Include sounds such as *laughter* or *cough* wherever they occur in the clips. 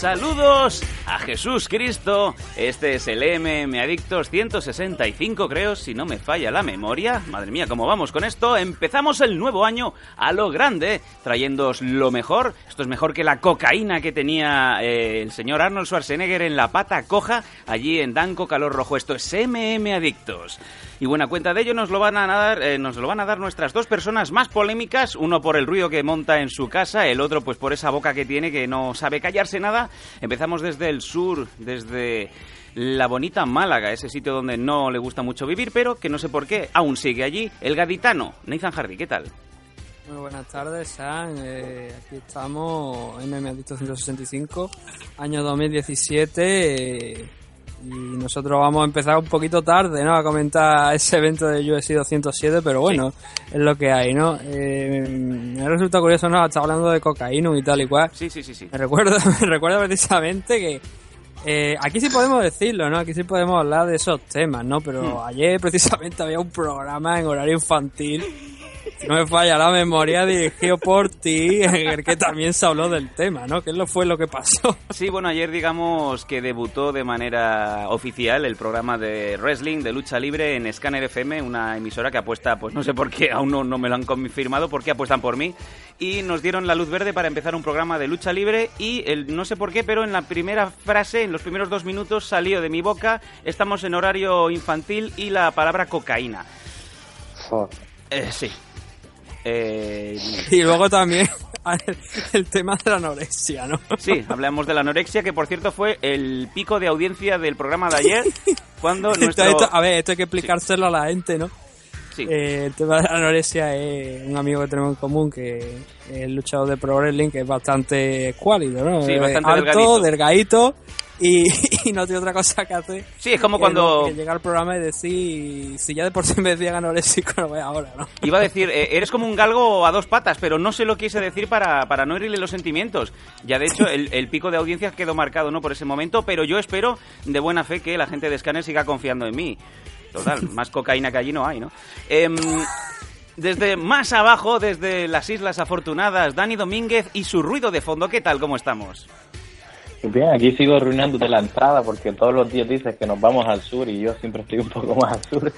Saludos a Jesús Cristo. Este es el MM Adictos 165, creo, si no me falla la memoria. Madre mía, ¿cómo vamos con esto? Empezamos el nuevo año a lo grande, trayéndoos lo mejor. Esto es mejor que la cocaína que tenía eh, el señor Arnold Schwarzenegger en la pata coja allí en Danco Calor Rojo. Esto es MM Adictos. Y buena cuenta de ello nos lo van a dar, eh, nos lo van a dar nuestras dos personas más polémicas, uno por el ruido que monta en su casa, el otro pues por esa boca que tiene que no sabe callarse nada. Empezamos desde el sur, desde la bonita Málaga, ese sitio donde no le gusta mucho vivir, pero que no sé por qué aún sigue allí, el gaditano. Nathan Hardy, ¿qué tal? Muy buenas tardes, Sam. Eh, aquí estamos, MM Adicto 165, año 2017 y nosotros vamos a empezar un poquito tarde, ¿no? A comentar ese evento de UFC 207, pero bueno, es lo que hay, ¿no? Eh, me resulta curioso, ¿no? Está hablando de cocaína y tal y cual. Sí, sí, sí, sí. Me recuerda, *laughs* me recuerda precisamente que eh, aquí sí podemos decirlo, ¿no? Aquí sí podemos hablar de esos temas, ¿no? Pero Hmm. ayer precisamente había un programa en horario infantil si *laughs* no me falla la memoria, dirigido por ti, en el que también se habló del tema, ¿no? ¿Qué lo fue lo que pasó? Sí, bueno, ayer digamos que debutó de manera oficial el programa de wrestling de lucha libre en Scanner FM, una emisora que apuesta, pues no sé por qué, aún no, no me lo han confirmado, por qué apuestan por mí, y nos dieron la luz verde para empezar un programa de lucha libre y el, no sé por qué, pero en la primera frase, en los primeros dos minutos salió de mi boca, estamos en horario infantil y la palabra cocaína. Eh, sí. Eh, *laughs* Y luego también *laughs* el tema de la anorexia, ¿no? Sí, hablamos de la anorexia, que por cierto fue el pico de audiencia del programa de ayer, *laughs* cuando Esto- nuestro... esto- a ver, esto hay que explicárselo a la gente, ¿no? Sí. Eh, el tema de la anorexia es un amigo que tenemos en común que es luchador de Pro Wrestling que es bastante escuálido, ¿no? Sí, Eh, bastante alto, delgadito. delgadito y, *laughs* y no tiene otra cosa que hacer. Sí, es como que cuando- que llega al programa y decir, si ya de por sí me decían anoréxico, no voy ahora, ¿no? Iba a decir, eh, eres como un galgo a dos patas, pero no se lo quise decir para, para no herirle los sentimientos. Ya de hecho, el, el pico de audiencia quedó marcado no por ese momento, pero yo espero de buena fe que la gente de Scanner siga confiando en mí. Total, *laughs* más cocaína que allí no hay, ¿no? Em, desde más abajo, desde las Islas Afortunadas, Dani Domínguez y su ruido de fondo. ¿Qué tal? ¿Cómo estamos? Bien, aquí sigo arruinándote la entrada porque todos los días dices que nos vamos al sur y yo siempre estoy un poco más al sur.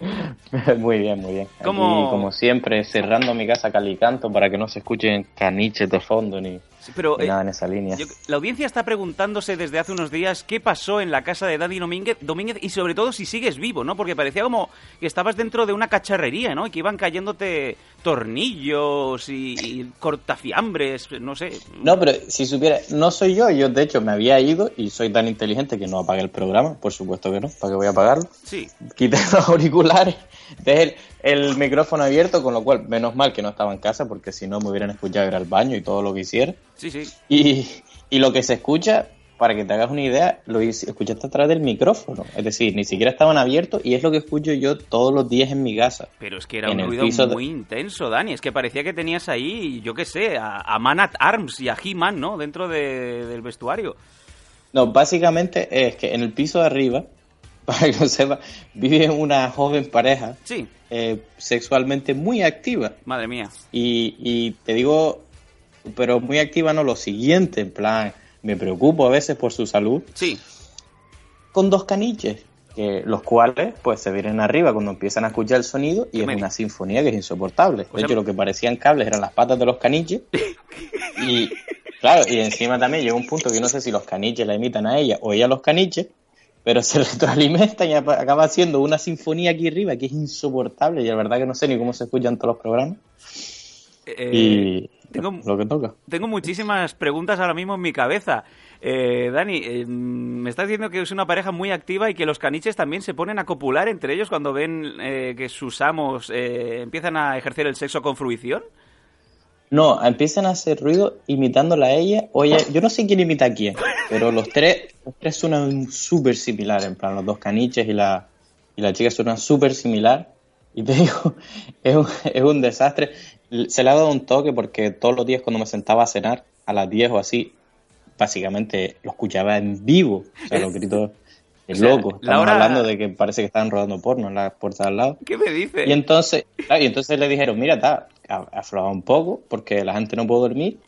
*laughs* muy bien, muy bien. Aquí, ¿Cómo- como siempre, cerrando mi casa calicanto para que no se escuchen caniches de fondo ni, Sí, pero ni eh, nada en esa línea. Yo- la audiencia está preguntándose desde hace unos días qué pasó en la casa de Dani Domínguez, Domínguez y sobre todo si sigues vivo, ¿no? Porque parecía como que estabas dentro de una cacharrería, ¿no? Y que iban cayéndote tornillos y, y cortafiambres, no sé. No, pero si supiera, no soy yo, yo de hecho me había ido y soy tan inteligente que no apagué el programa, por supuesto que no, ¿para qué voy a apagarlo? Sí, Quité los *laughs* auriculares, dejé el, el micrófono abierto, con lo cual, menos mal que no estaba en casa, porque si no me hubieran escuchado ir al baño y todo lo que hiciera. sí, sí. Y, y lo que se escucha, para que te hagas una idea, lo escuchaste a través del micrófono. Es decir, ni siquiera estaban abiertos y es lo que escucho yo todos los días en mi casa. Pero es que era un ruido de- muy intenso, Dani. Es que parecía que tenías ahí, yo qué sé, a, a Man at Arms y a He-Man, ¿no? Dentro de- del vestuario. No, básicamente es que en el piso de arriba, para que lo sepa, vive una joven pareja Sí, eh, sexualmente muy activa. madre mía. Y, y te digo, pero muy activa no lo siguiente, en plan, me preocupo a veces por su salud, Sí, con dos caniches, que los cuales pues se vienen arriba cuando empiezan a escuchar el sonido y ¿Qué es una sinfonía que es insoportable. O De sea- hecho, lo que parecían cables eran las patas de los caniches. *laughs* y claro, y encima también llega un punto que no sé si los caniches la imitan a ella o ella a los caniches, pero se *laughs* retroalimentan y acaba haciendo una sinfonía aquí arriba que es insoportable y la verdad que no sé ni cómo se escuchan todos los programas. Eh, y tengo- lo que toca. Tengo muchísimas preguntas ahora mismo en mi cabeza. Eh, Dani, eh, me estás diciendo que es una pareja muy activa y que los caniches también se ponen a copular entre ellos cuando ven eh, que sus amos eh, empiezan a ejercer el sexo con fruición. No, empiezan a hacer ruido imitándola a ella. Oye, yo no sé quién imita a quién, pero los tres, los tres suenan súper similar, en plan, los dos caniches y la, y la chica suenan súper similar. Y te *laughs* digo, es un, es un desastre. Se le ha dado un toque porque todos los días cuando me sentaba a cenar, a las 10 o así, básicamente lo escuchaba en vivo. O sea, los gritos *laughs* sea, loco. Estamos hablando de que parece que estaban rodando porno en la puerta de al lado. ¿Qué me dice? Y entonces, y entonces le dijeron, mira, ta, ha- afloja un poco porque la gente no puede dormir.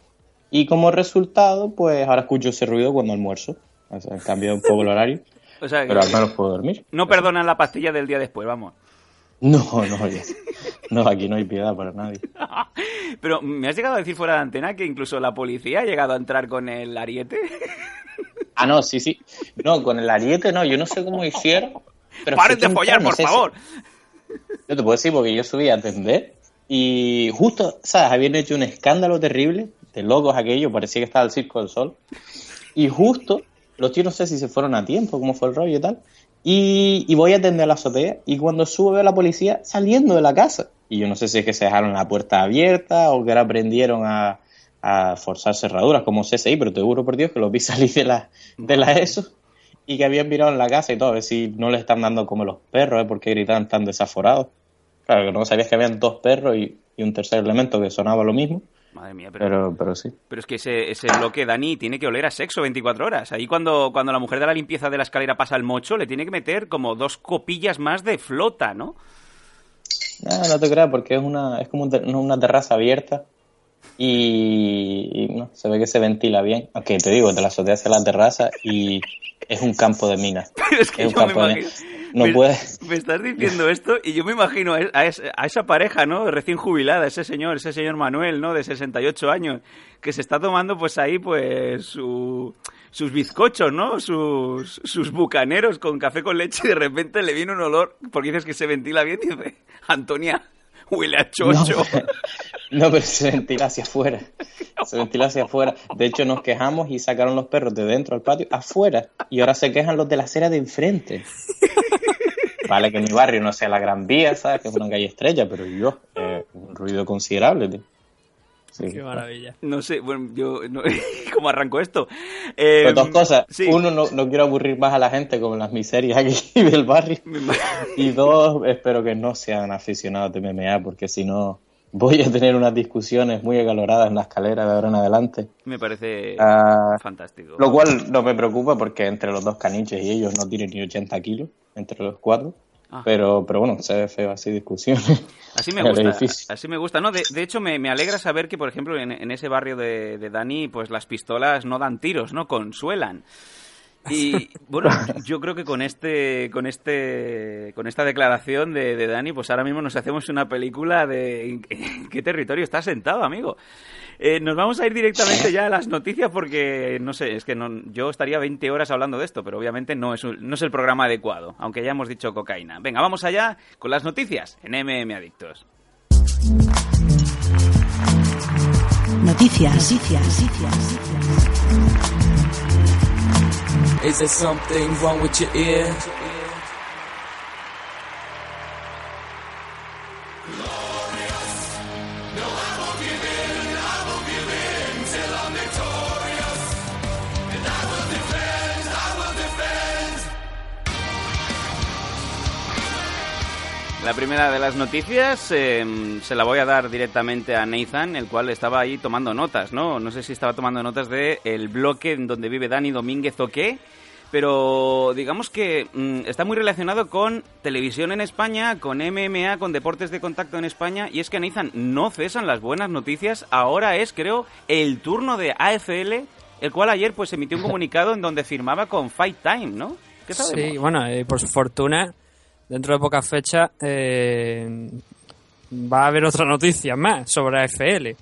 Y como resultado, pues ahora escucho ese ruido cuando almuerzo. O sea, han cambiado un poco el horario, *laughs* O sea, que pero al menos puedo dormir. no perdonan la pastilla del día después, vamos. No, no, ya- no, aquí no hay piedad para nadie. *laughs* Pero me has llegado a decir fuera de antena que incluso la policía ha llegado a entrar con el ariete. *laughs* Ah, no, sí, sí. No, con el ariete no, yo no sé cómo hicieron. Pero ¡Paren de follar, por favor! Yo te puedo decir porque yo subí a atender y justo, ¿sabes? Habían hecho un escándalo terrible de locos aquello, parecía que estaba el Circo del Sol. Y justo, los tíos no sé si se fueron a tiempo, cómo fue el rollo y tal. Y, y voy a atender la azotea y cuando subo veo a la policía saliendo de la casa. Y yo no sé si es que se dejaron la puerta abierta o que ahora aprendieron a, a forzar cerraduras como CSI, pero te juro por Dios que los vi *laughs* salir de la, de la ESO y que habían mirado en la casa y todo, a ver si no les están dando como los perros, ¿eh? porque gritaban tan desaforados. Claro, que no sabías que habían dos perros y, y un tercer elemento que sonaba lo mismo, Madre mía, pero, pero, pero sí. pero es que ese, ese bloque, Dani, tiene que oler a sexo 24 horas. Ahí cuando, cuando la mujer de la limpieza de la escalera pasa el mocho, le tiene que meter como dos copillas más de flota, ¿no? No, no te creas, porque es una es como una terraza abierta y, y no, se ve que se ventila bien. Aunque te digo, te la azotea hacia la terraza y es un campo de minas. Pero *laughs* es que Es un me campo de- imagino... No me, puedes... me estás diciendo esto y yo me imagino a, a es- a esa pareja, ¿no? Recién jubilada, ese señor, ese señor Manuel, ¿no? De 68 años, que se está tomando pues ahí pues su- sus bizcochos, ¿no? Sus, sus bucaneros con café con leche y de repente le viene un olor, porque dices que se ventila bien dice, Antonia, huele a chocho. *laughs* No, pero se ventila hacia afuera. *laughs* Se ventila hacia afuera. De hecho, nos quejamos y sacaron los perros de dentro al patio afuera. Y ahora se quejan los de la acera de enfrente. *laughs* Vale que mi barrio no sea la Gran Vía, ¿sabes? Que es una calle estrella, pero yo, eh, un ruido considerable, tío. Sí. Qué maravilla. No sé, bueno, yo... no- *laughs* ¿Cómo arranco esto? Eh, Pues dos cosas. sí. Uno, no, no quiero aburrir más a la gente con las miserias aquí del *laughs* barrio. Y dos, espero que no sean aficionados de MMA, porque si no, voy a tener unas discusiones muy acaloradas en la escalera de ahora en adelante. Me parece Ah, fantástico. Lo cual no me preocupa porque entre los dos caniches y ellos no tienen ni 80 kilos, entre los cuatro. Ah. Pero, pero bueno, se ve feo así discusiones. Así me *laughs* gusta, así me gusta. No, de, de hecho, me, me alegra saber que, por ejemplo, en, en ese barrio de, de Dani, pues las pistolas no dan tiros, ¿no? Consuelan. Y *laughs* bueno, yo creo que con este, con este, con esta declaración de, de Dani, pues ahora mismo nos hacemos una película de en qué territorio está sentado, amigo. Eh, nos vamos a ir directamente ya a las noticias porque no sé, es que no, yo estaría 20 horas hablando de esto, pero obviamente no es, un- no es el programa adecuado, aunque ya hemos dicho cocaína. Venga, vamos allá con las noticias en MM Adictos. Noticias. Noticias. Is there something wrong with your ear? La primera de las noticias eh, se la voy a dar directamente a Nathan, el cual estaba ahí tomando notas, ¿no? No sé si estaba tomando notas de el bloque en donde vive Dani Domínguez o qué, pero digamos que mm, está muy relacionado con televisión en España, con MMA, con deportes de contacto en España, y es que Nathan no cesan las buenas noticias, ahora es, creo, el turno de AFL, el cual ayer pues emitió un *laughs* comunicado en donde firmaba con Fight Time, ¿no? ¿Qué sabemos? Sí, bueno, eh, por su fortuna, dentro de pocas fechas eh, va a haber otra noticia más sobre AFL.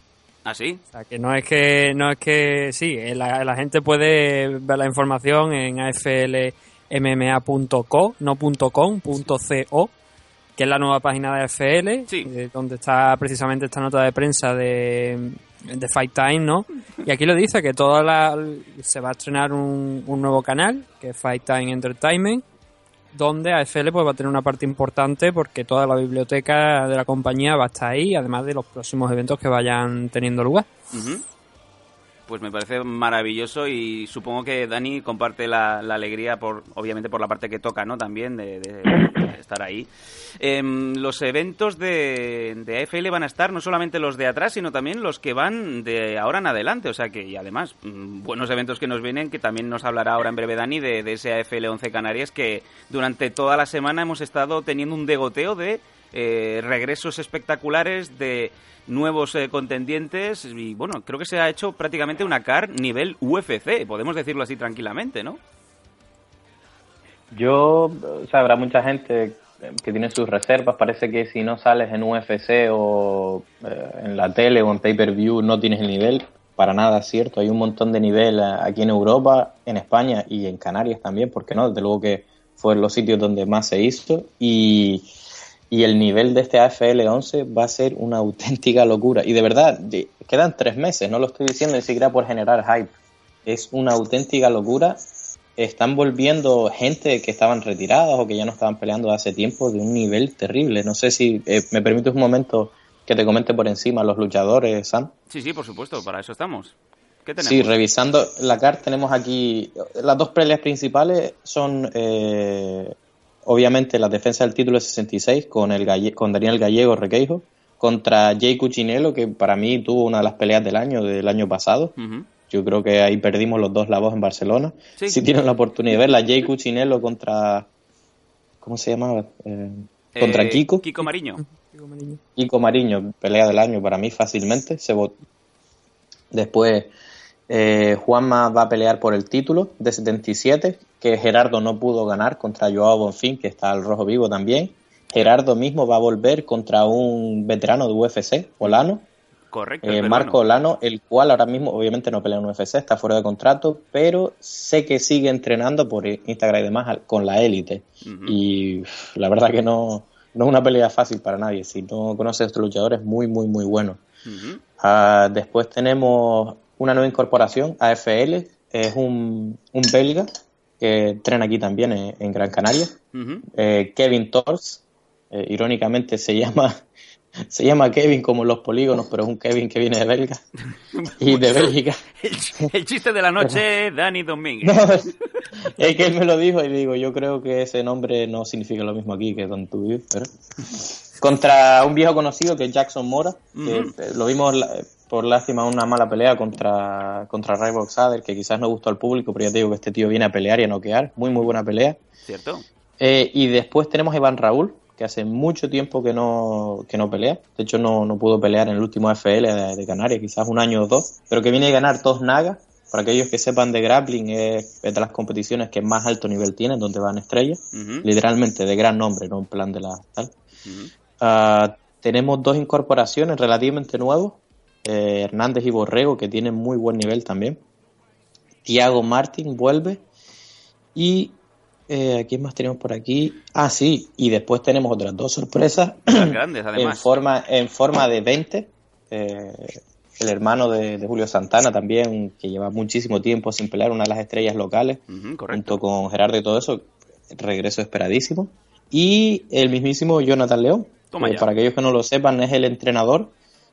¿Ah, sí? O sea, que no es que, no es que, sí, eh, la, la gente puede ver la información en aflmma.co, no punto .com, punto .co, que es la nueva página de FL, Sí. eh, donde está precisamente esta nota de prensa de, de Fight Time, ¿no? Y aquí lo dice que toda la, se va a estrenar un, un nuevo canal, que es Fight Time Entertainment, donde AFL pues va a tener una parte importante porque toda la biblioteca de la compañía va a estar ahí, además de los próximos eventos que vayan teniendo lugar. Pues me parece maravilloso y supongo que Dani comparte la, la alegría, por obviamente por la parte que toca, ¿no? También de, de- de *coughs* estar ahí. Em, los eventos de, de AFL van a estar no solamente los de atrás, sino también los que van de ahora en adelante. O sea que, y además, mm, buenos eventos que nos vienen, que también nos hablará ahora en breve Dani de, de ese AFL 11 Canarias, que durante toda la semana hemos estado teniendo un degoteo de eh, regresos espectaculares de nuevos eh, contendientes y bueno, creo que se ha hecho prácticamente una car nivel UFC, podemos decirlo así tranquilamente, ¿no? Yo, o sea, habrá mucha gente que tiene sus reservas. Parece que si no sales en UFC o eh, en la tele o en pay-per-view no tienes el nivel. Para nada cierto. Hay un montón de nivel eh, aquí en Europa, en España y en Canarias también, porque no, desde luego que fue los sitios donde más se hizo. Y, y el nivel de este AFL 11 va a ser una auténtica locura. Y de verdad, quedan tres meses, no lo estoy diciendo ni siquiera por generar hype. Es una auténtica locura están volviendo gente que estaban retiradas o que ya no estaban peleando hace tiempo de un nivel terrible. No sé si eh, me permites un momento que te comente por encima los luchadores, Sam. Sí, sí, por supuesto, para eso estamos. ¿Qué tenemos? Sí, revisando la carta tenemos aquí las dos peleas principales son eh, obviamente la defensa del título de 66 con el Galle- con Daniel Gallego Requeijo contra Jay Cuchinello que para mí tuvo una de las peleas del año del año pasado. Yo creo que ahí perdimos los dos la voz en Barcelona. Sí. Si tienen la oportunidad de verla, Jay Cuchinello contra. ¿Cómo se llamaba? Eh, contra Eh, Kiko. Kiko Mariño. Kiko Mariño, pelea del año para mí fácilmente. Se vot- Después, eh, Juanma va a pelear por el título de 77, que Gerardo no pudo ganar contra Joao Bonfín, que está al rojo vivo también. Gerardo mismo va a volver contra un veterano de UFC, Olano. Correcto. Eh. Marco Olano, el cual ahora mismo obviamente no pelea en UFC, está fuera de contrato, pero sé que sigue entrenando por Instagram y demás con la élite. Y la verdad que no, no es una pelea fácil para nadie. Si no conoces a estos luchadores, muy, muy, muy bueno. Ah, después tenemos una nueva incorporación, AFL, es un, un belga que entrena aquí también en, en Gran Canaria. Eh, Kevin Tors, eh, irónicamente se llama *laughs* se llama Kevin como los polígonos, pero es un Kevin que viene de Belga *laughs* y de Bélgica. El, el chiste de la noche, Dani Domínguez. No, es que él me lo dijo y digo, yo creo que ese nombre no significa lo mismo aquí que donde tú vives, pero... Contra un viejo conocido que es Jackson Mora, que Ujú. eh, lo vimos la- por lástima una mala pelea contra, contra Ray Boxader, que quizás no gustó al público, pero ya te digo que este tío viene a pelear y a noquear. Muy, muy buena pelea. ¿Cierto? Eh, y después tenemos a Iván Raúl, que hace mucho tiempo que no, que no pelea. De hecho, no, no pudo pelear en el último FL de, de Canarias, quizás un año o dos. Pero que viene a ganar dos nagas. Para aquellos que sepan de grappling, es, es de las competiciones que más alto nivel tienen, donde van estrellas. Literalmente, de gran nombre, no en plan de la tal. Ah, tenemos dos incorporaciones relativamente nuevos. Eh, Hernández y Borrego, que tienen muy buen nivel también. Tiago Martín vuelve. Y eh, ¿quién más tenemos por aquí? Ah, sí, y después tenemos otras dos sorpresas *clears throat* grandes, en además. forma, en forma de 20. eh, el hermano de, de Julio Santana también, que lleva muchísimo tiempo sin pelear, una de las estrellas locales, correcto. junto con Gerardo y todo eso, regreso esperadísimo. Y el mismísimo Jonathan León, Toma que para aquellos que no lo sepan, es el entrenador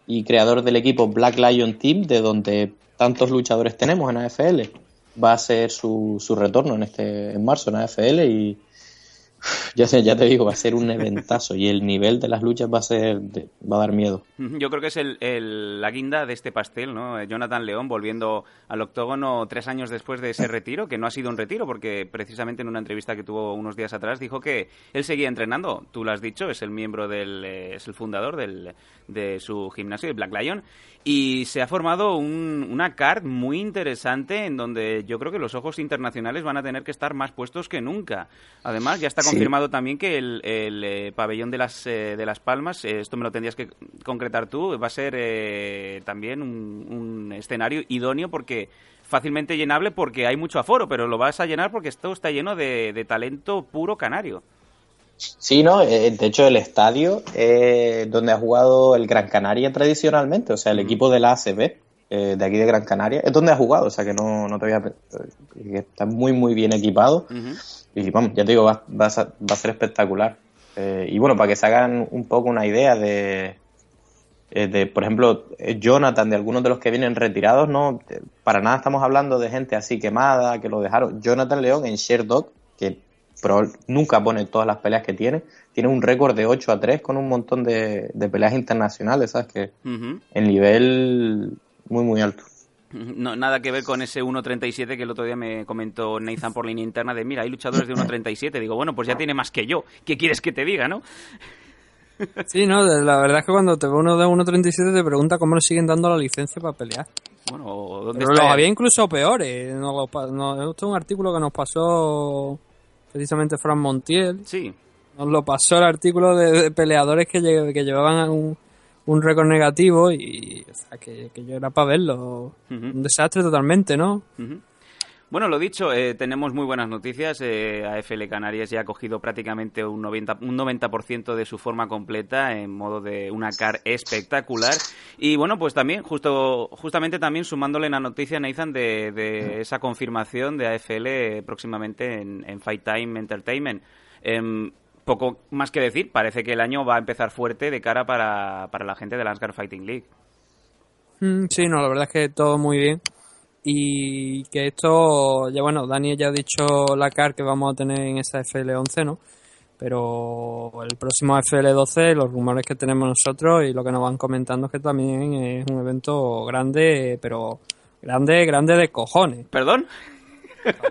y creador del equipo Black Lion Team, de donde tantos luchadores tenemos en AFL. Va a ser su, su retorno en este en marzo en AFL y *laughs* ya, sé, ya te digo, va a ser un eventazo y el nivel de las luchas va a ser va a dar miedo. Yo creo que es el, el- la guinda de este pastel, ¿no? Eh, Jonathan León volviendo al octógono tres años después de ese retiro, que no ha sido un retiro, porque precisamente en una entrevista que tuvo unos días atrás dijo que él seguía entrenando. Tú lo has dicho, es el miembro del, eh, es el fundador del, de su gimnasio, de Black Lion, y se ha formado un- una card muy interesante en donde yo creo que los ojos internacionales van a tener que estar más puestos que nunca. Además, ya está Sí. confirmado también que el, el, eh, pabellón de las, eh, de las Palmas, eh, esto me lo tendrías que concretar tú, va a ser eh, también un, un escenario idóneo porque fácilmente llenable porque hay mucho aforo, pero lo vas a llenar porque esto está lleno de, de talento puro canario. Sí, no, eh, de hecho el estadio es donde ha jugado el Gran Canaria tradicionalmente, o sea, el equipo de la ACB eh, de aquí de Gran Canaria es donde ha jugado, o sea que no, no te voy a... que Está muy, muy bien equipado. Y vamos, ya te digo, va, va a, ser- va a ser espectacular. Eh, y bueno, para que se hagan un poco una idea de, eh, de por ejemplo, eh, Jonathan, de algunos de los que vienen retirados, no, Eh, para nada estamos hablando de gente así quemada, que lo dejaron. Jonathan León en Sherdog, que proba- nunca pone todas las peleas que tiene, tiene un récord de 8 a 3 con un montón de, de peleas internacionales, ¿sabes? Que Ujú. el nivel muy, muy alto. No, nada que ver con ese 1.37 que el otro día me comentó Nathan por línea interna de, mira, hay luchadores de 1.37. Digo, bueno, pues ya tiene más que yo. ¿Qué quieres que te diga, no? *laughs* Sí, no, la verdad es que cuando te ve uno de 1.37 te pregunta cómo le siguen dando la licencia para pelear. Bueno, ¿o ¿dónde Pero está? los había incluso peores. Pa- nos- esto es un artículo que nos pasó precisamente Fran Montiel. Sí. Nos lo pasó el artículo de, de peleadores que, lle- que llevaban un, un récord negativo y o sea, que, que yo era para verlo. Un desastre totalmente, ¿no? Ujú. Bueno, lo dicho, eh, tenemos muy buenas noticias. Eh, AFL Canarias ya ha cogido prácticamente un 90%, un 90 de su forma completa en modo de una car espectacular. Y bueno, pues también, justo, justamente también sumándole la noticia, Nathan, de, de esa confirmación de AFL próximamente en, en Fight Time Entertainment. Em, poco más que decir, parece que el año va a empezar fuerte de cara para, para la gente de la Asgard Fighting League. Mm, Sí, no, la verdad es que todo muy bien. Y que esto, ya bueno, Dani ya ha dicho la CAR que vamos a tener en esa FL11, ¿no? Pero el próximo FL12, los rumores que tenemos nosotros y lo que nos van comentando es que también es un evento grande, pero grande, grande de cojones. ¿Perdón?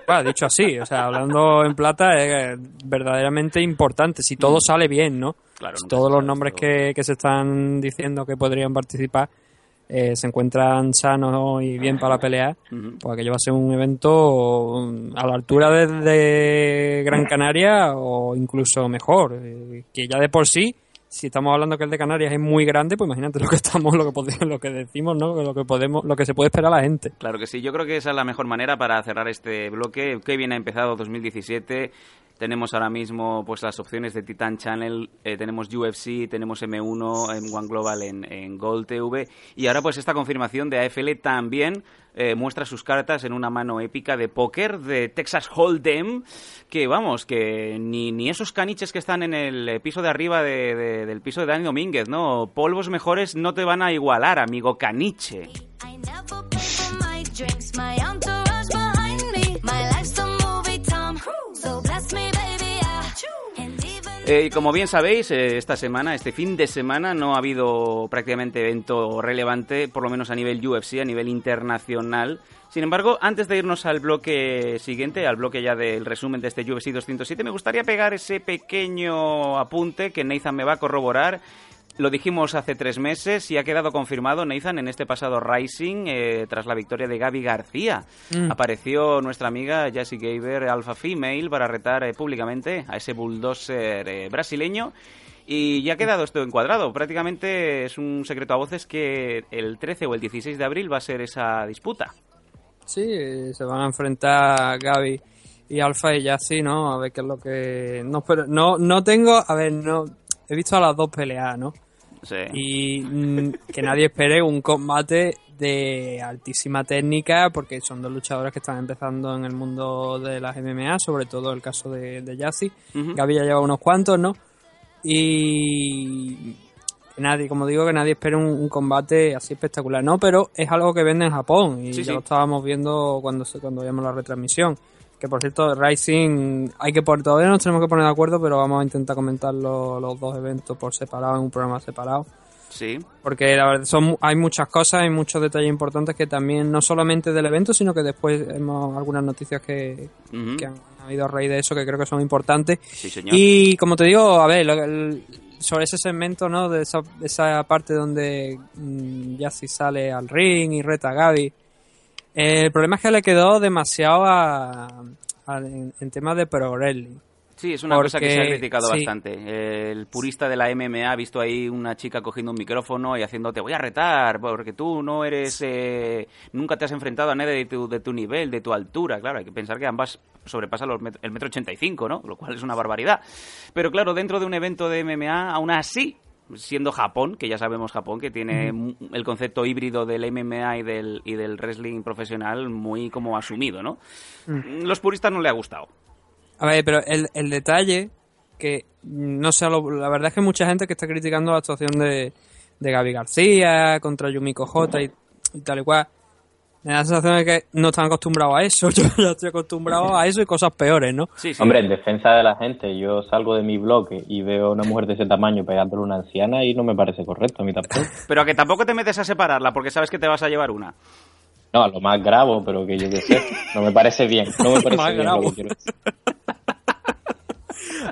Bueno, dicho así, o sea, hablando en plata es verdaderamente importante, si todo sale bien, ¿no? Claro, Si todos los nombres que, que se están diciendo que podrían participar eh, se encuentran sanos y bien para pelear, Ujú. pues aquello va a ser un evento um, a la altura de, de Gran Canaria o incluso mejor, eh, que ya de por sí, si estamos hablando que el de Canarias es muy grande, pues imagínate lo que estamos, lo que podemos, *laughs* lo que decimos, ¿no? Lo que podemos, lo que se puede esperar a la gente. Claro que sí, yo creo que esa es la mejor manera para cerrar este bloque. Qué bien ha empezado 2017. Tenemos ahora mismo pues las opciones de Titan Channel, eh, tenemos UFC, tenemos M1 en One Global en, en Gold TV y ahora pues esta confirmación de AFL también eh, muestra sus cartas en una mano épica de póker de Texas Hold'em que vamos, que ni, ni esos caniches que están en el piso de arriba de- del piso de Dani Domínguez, ¿no? Polvos mejores no te van a igualar, amigo caniche. Eh, como bien sabéis, eh, esta semana, este fin de semana, no ha habido prácticamente evento relevante, por lo menos a nivel UFC, a nivel internacional. Sin embargo, antes de irnos al bloque siguiente, al bloque ya del resumen de este UFC 207, me gustaría pegar ese pequeño apunte que Nathan me va a corroborar. Lo dijimos hace tres meses y ha quedado confirmado, Nathan, en este pasado Rising, eh, tras la victoria de Gaby García. Mm. Apareció nuestra amiga Jessie Gaber, Alpha Female, para retar eh, públicamente a ese bulldozer eh, brasileño. Y ya ha quedado esto encuadrado. Prácticamente es un secreto a voces que el 13 o el 16 de abril va a ser esa disputa. Sí, eh, se van a enfrentar Gaby y Alfa y Yassi, ¿no? A ver qué es lo que... No, pero no, no tengo... A ver, no... He visto a las dos pelear, ¿no? Sí. Y mm, que nadie espere un combate de altísima técnica porque son dos luchadores que están empezando en el mundo de las MMA, sobre todo el caso de, de Yassi. Ujú. Gaby ya lleva unos cuantos, ¿no? Y que nadie, como digo, que nadie espere un, un combate así espectacular, ¿no? Pero es algo que vende en Japón y Sí, ya sí. lo estábamos viendo cuando cuando veíamos la retransmisión. Que por cierto, Rising, hay que por todavía nos tenemos que poner de acuerdo, pero vamos a intentar comentar los, los dos eventos por separado en un programa separado. Sí. Porque la verdad son, hay muchas cosas, hay muchos detalles importantes que también, no solamente del evento, sino que después hemos algunas noticias que, han habido a raíz de eso que creo que son importantes. Sí, señor. Y como te digo, a ver, lo- el- sobre ese segmento, ¿no? De esa, de esa parte donde mm, Yassi sale al ring y reta a Gaby. Eh, el problema es que le quedó demasiado a, a- en, en temas de pro wrestling. Sí, es una cosa que se ha criticado sí. bastante. El purista de la MMA ha visto ahí una chica cogiendo un micrófono y haciendo te voy a retar porque tú no eres, eh, nunca te has enfrentado a nadie de tu, de tu nivel, de tu altura. Claro, hay que pensar que ambas sobrepasan los met- el metro ochenta y cinco, ¿no? Lo cual es una barbaridad. Pero claro, dentro de un evento de MMA, aún así, siendo Japón, que ya sabemos Japón, que tiene el concepto híbrido del MMA y del, y del wrestling profesional muy como asumido, ¿no? Los puristas no le ha gustado. A ver, pero el, el detalle que no sé, la verdad es que mucha gente que está criticando la actuación de, de Gaby García contra Yumiko J y, y tal y cual. Me da la sensación de que no están acostumbrados a eso. *laughs* Yo ya estoy acostumbrado a eso y cosas peores, ¿no? Sí, sí. Hombre, en defensa de la gente, yo salgo de mi bloque y veo a una mujer de ese tamaño pegándole a una anciana y no me parece correcto a mí tampoco. *laughs* Pero a que tampoco te metes a separarla porque sabes que te vas a llevar una. No, a lo más gravo, pero que yo qué sé, no me parece bien, no me *laughs* parece Más bien gravo. lo que quiero decir.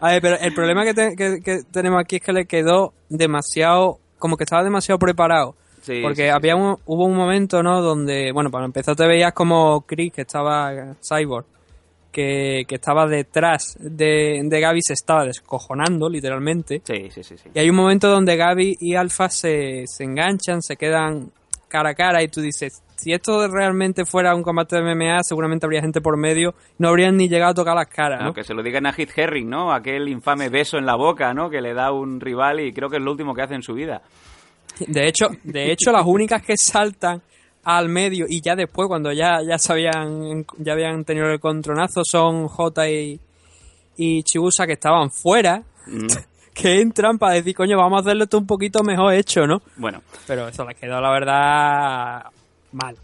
A ver, pero el problema que, te- que- que tenemos aquí es que le quedó demasiado, como que estaba demasiado preparado. Sí, porque sí, había un, hubo un momento, ¿no? Donde, bueno, para empezar te veías como Chris, que estaba Cyborg, que, que estaba detrás de, de Gaby, se estaba descojonando, literalmente. Sí, sí, sí, sí. Y hay un momento donde Gaby y Alfa se, se enganchan, se quedan cara a cara y tú dices, si esto realmente fuera un combate de MMA, seguramente habría gente por medio, no habrían ni llegado a tocar las caras, ¿no? No, que se lo digan a Heath Herring, ¿no? Aquel infame beso en la boca, ¿no? Que le da un rival y creo que es lo último que hace en su vida. De hecho, de hecho las únicas que saltan al medio y ya después cuando ya ya sabían ya habían tenido el contronazo son Jota y, y Chibusa que estaban fuera, Mm, *laughs* que entran para decir, coño, vamos a hacerlo esto un poquito mejor hecho, ¿no? Bueno, Pero eso les quedó la verdad mal.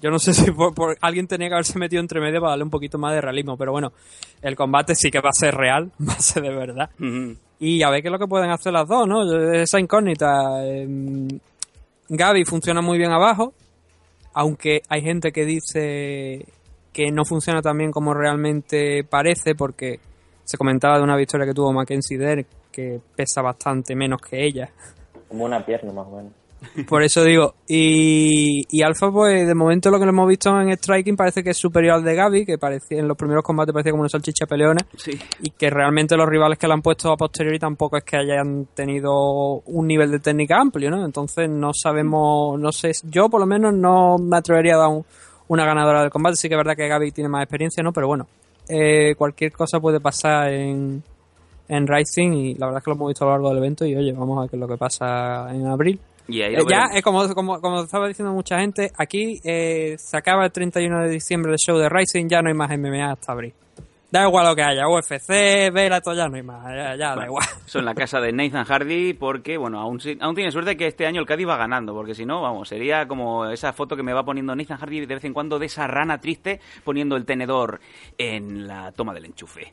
Yo no sé si por, por- alguien tenía que haberse metido entre medio para darle un poquito más de realismo, pero bueno, el combate sí que va a ser real, *laughs* va a ser de verdad. ujú. Y a ver qué es lo que pueden hacer las dos, ¿no? Esa incógnita. eh, Gaby funciona muy bien abajo, aunque hay gente que dice que no funciona tan bien como realmente parece, porque se comentaba de una victoria que tuvo Mackenzie Dare que pesa bastante menos que ella. Como una pierna más o menos. Por eso digo, y, y Alfa, pues de momento lo que lo hemos visto en Striking parece que es superior al de Gaby, que parecía en los primeros combates parecía como una salchicha peleona, sí. y que realmente los rivales que le han puesto a posteriori tampoco es que hayan tenido un nivel de técnica amplio, ¿no? Entonces no sabemos, no sé, yo por lo menos no me atrevería a dar un- una ganadora del combate, sí que es verdad que Gaby tiene más experiencia, ¿no? Pero bueno, eh, cualquier cosa puede pasar en, en Rising y la verdad es que lo hemos visto a lo largo del evento y oye, vamos a ver qué es lo que pasa en abril. Y ahí Eh, ya, es como, como, como estaba diciendo mucha gente, aquí eh, se acaba el 31 de diciembre el show de Rising, ya no hay más MMA hasta abril. Da igual lo que haya, UFC, Vela, todo ya no hay más, ya, ya da igual. Eso en la casa de Nathan Hardy, porque, bueno, aún, aún tiene suerte que este año el Cádiz va ganando, porque si no, vamos, sería como esa foto que me va poniendo Nathan Hardy de vez en cuando de esa rana triste poniendo el tenedor en la toma del enchufe.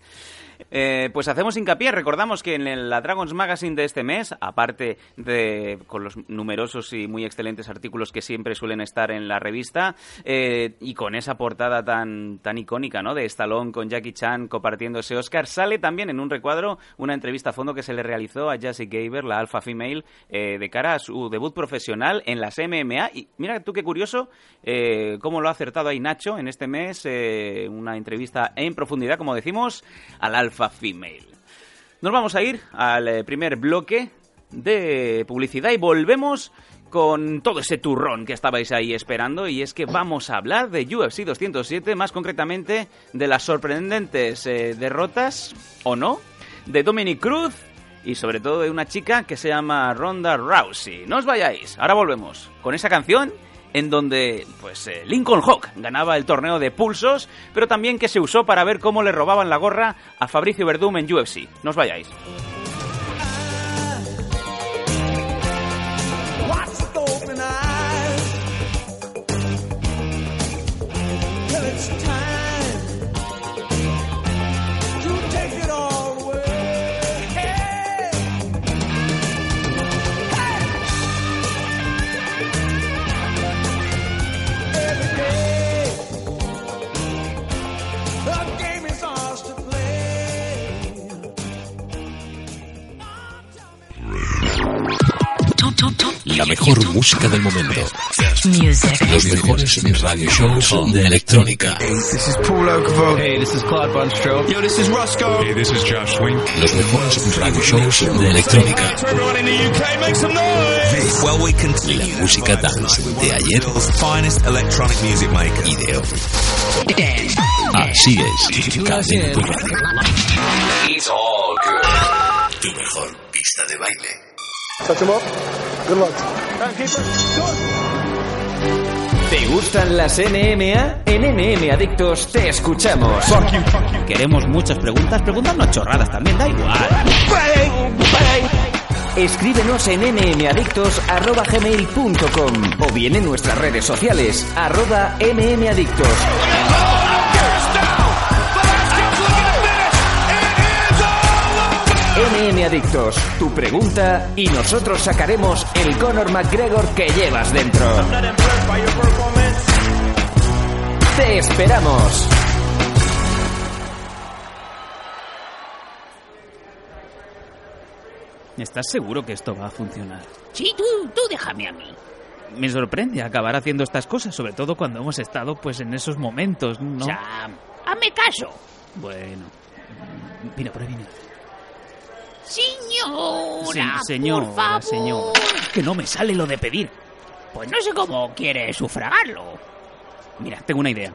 Eh, pues hacemos hincapié, recordamos que en la Dragons Magazine de este mes, aparte de con los numerosos y muy excelentes artículos que siempre suelen estar en la revista, eh, y con esa portada tan, tan icónica, ¿no? De Stallone con Jackie Chan compartiendo ese Oscar, sale también en un recuadro una entrevista a fondo que se le realizó a Jessie Gaber, la alfa female, eh, de cara a su debut profesional en las MMA. Y mira tú qué curioso eh, cómo lo ha acertado ahí Nacho en este mes, eh, una entrevista en profundidad, como decimos, al alfa female. Nos vamos a ir al eh, primer bloque de publicidad y volvemos con todo ese turrón que estabais ahí esperando y es que vamos a hablar de UFC 207, más concretamente de las sorprendentes eh, derrotas, o no, de Dominic Cruz y sobre todo de una chica que se llama Ronda Rousey. No os vayáis, ahora volvemos con esa canción en donde pues eh, Lincoln Hawk ganaba el torneo de pulsos, pero también que se usó para ver cómo le robaban la gorra a Fabricio Verdum en UFC. No os vayáis. La mejor música del momento. Music. Los mejores radio shows de electrónica. This is Paul Oakenfold. Hey, this is Clyde. Yo, this is Roscoe. Hey, this is Josh Wink. Los mejores radio shows de electrónica. Everyone in the UK, make some noise. Well, we continue. La música dance de ayer The finest electronic music maker. y de hoy. Así es. Cadena Tu Radio. It's all good. Tu mejor pista de baile. ¿Te gustan las NMA? En NM Adictos te escuchamos. Queremos muchas preguntas, preguntarnos chorradas también, da igual. Escríbenos en mmadictos.gmail.com o bien en nuestras redes sociales, arroba mmadictos. MM Adictos, tu pregunta y nosotros sacaremos el Conor McGregor que llevas dentro. Te esperamos. ¿Estás seguro que esto va a funcionar? Sí, tú, tú déjame a mí. Me sorprende acabar haciendo estas cosas, sobre todo cuando hemos estado pues en esos momentos, ¿no? Sam, hazme caso. Bueno. Mira, por ahí viene. Señora, Sí, por favor. señor. Que no me sale lo de pedir. Pues no sé cómo quiere sufragarlo. Mira, tengo una idea.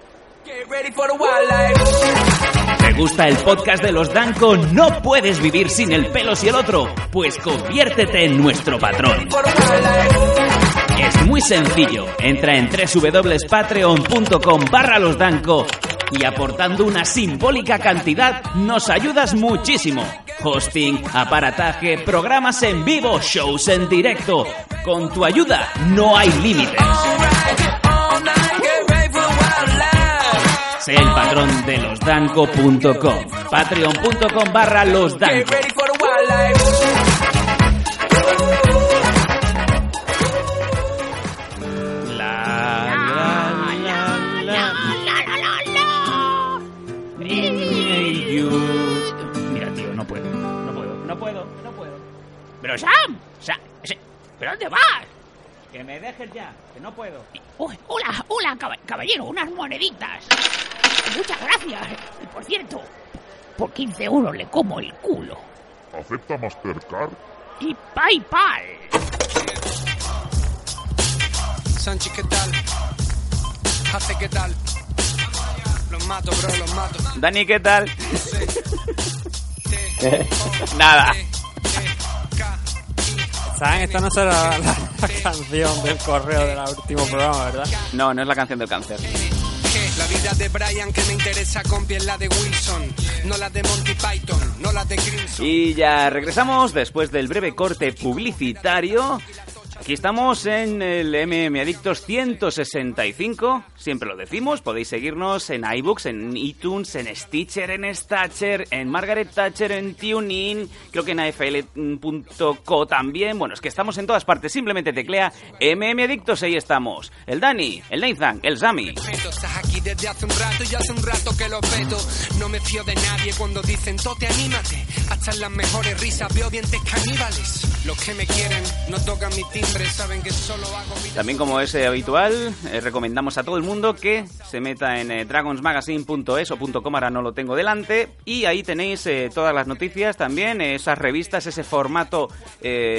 ¿Te gusta el podcast de los Danco? ¿No puedes vivir sin el pelo y el otro? Pues conviértete en nuestro patrón. Es muy sencillo. Entra en www.patreon.com barra los Danco y aportando una simbólica cantidad nos ayudas muchísimo. Hosting, aparataje, programas en vivo, shows en directo. Con tu ayuda no hay límites. Sé el patrón de losdanco.com. Patreon.com barra losdanco. Pero Sam, ¿pero dónde vas? Que me dejes ya, que no puedo. Uy, hola, hola, caba- caballero, unas moneditas. Muchas gracias. Y por cierto, por 15 euros le como el culo. ¿Acepta Mastercard? Y PayPal. Sánchez, ¿qué tal? Hace, ¿qué tal? Los mato, bro, los mato. Dani, ¿qué tal? *laughs* Nada. ¿Saben? Esta no será la, *laughs* la canción del correo del último programa, ¿verdad? No, no es la canción del cáncer. ¿Qué? La vida de Brian que me interesa con piel la de Wilson, no la de Monty Python, no la de Crimson. Y ya regresamos después del breve corte publicitario. Aquí estamos en el MM Adictos 165, siempre lo decimos, podéis seguirnos en iBooks, en iTunes, en Stitcher, en Statcher, en Margaret Thatcher, en TuneIn, creo que en afl.co también. Bueno, es que estamos en todas partes, simplemente teclea MM Adictos, ahí estamos. El Dani, el Nathan, el Sami. Estás aquí desde hace un rato y hace un rato que lo peto. No me fío de nadie cuando dicen tote, anímate. Hasta en las mejores risas veo dientes caníbales. Los que me quieren no tocan mi También como es eh, habitual, eh, recomendamos a todo el mundo que se meta en eh, dragonsmagazine.es o .com, ahora no lo tengo delante, y ahí tenéis eh, todas las noticias también, esas revistas, ese formato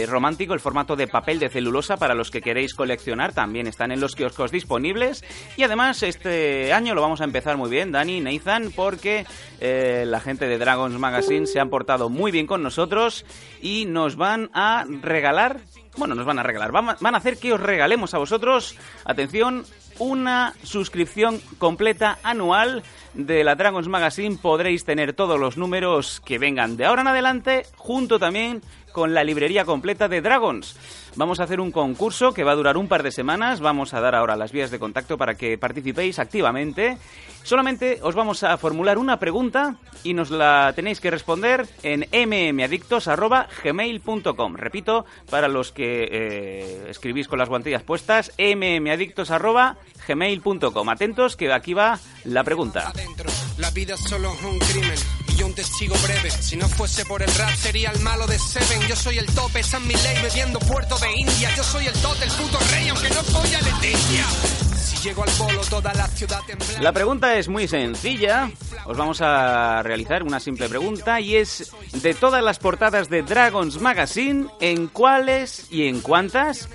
romántico, el formato de papel de celulosa para los que queréis coleccionar, también están en los kioscos disponibles, y además este año lo vamos a empezar muy bien, Dani, Nathan, porque la gente de Dragons Magazine se han portado muy bien con nosotros y nos van a regalar bueno, nos van a regalar. Van a- hacer que os regalemos a vosotros, atención, una suscripción completa anual de la Dragons Magazine. Podréis tener todos los números que vengan de ahora en adelante, junto también con la librería completa de Dragons. Vamos a hacer un concurso que va a durar un par de semanas. Vamos a dar ahora las vías de contacto para que participéis activamente. Solamente os vamos a formular una pregunta y nos la tenéis que responder en mmadictos.gmail.com. Repito, para los que eh, escribís con las guantillas puestas, mmadictos.gmail.com. Atentos que aquí va la pregunta. Adentro. La vida solo es un crimen y yo un testigo breve. Si no fuese por el rap sería el malo de Seven. Yo soy el tope, esa es mi ley, bebiendo puerto de India. Yo soy el tot, el puto rey, aunque no folla Leticia. Si llego al bolo, toda la ciudad temblará. La pregunta es muy sencilla. Os vamos a realizar una simple pregunta y es de todas las portadas de Dragons Magazine, ¿en cuáles y en cuántas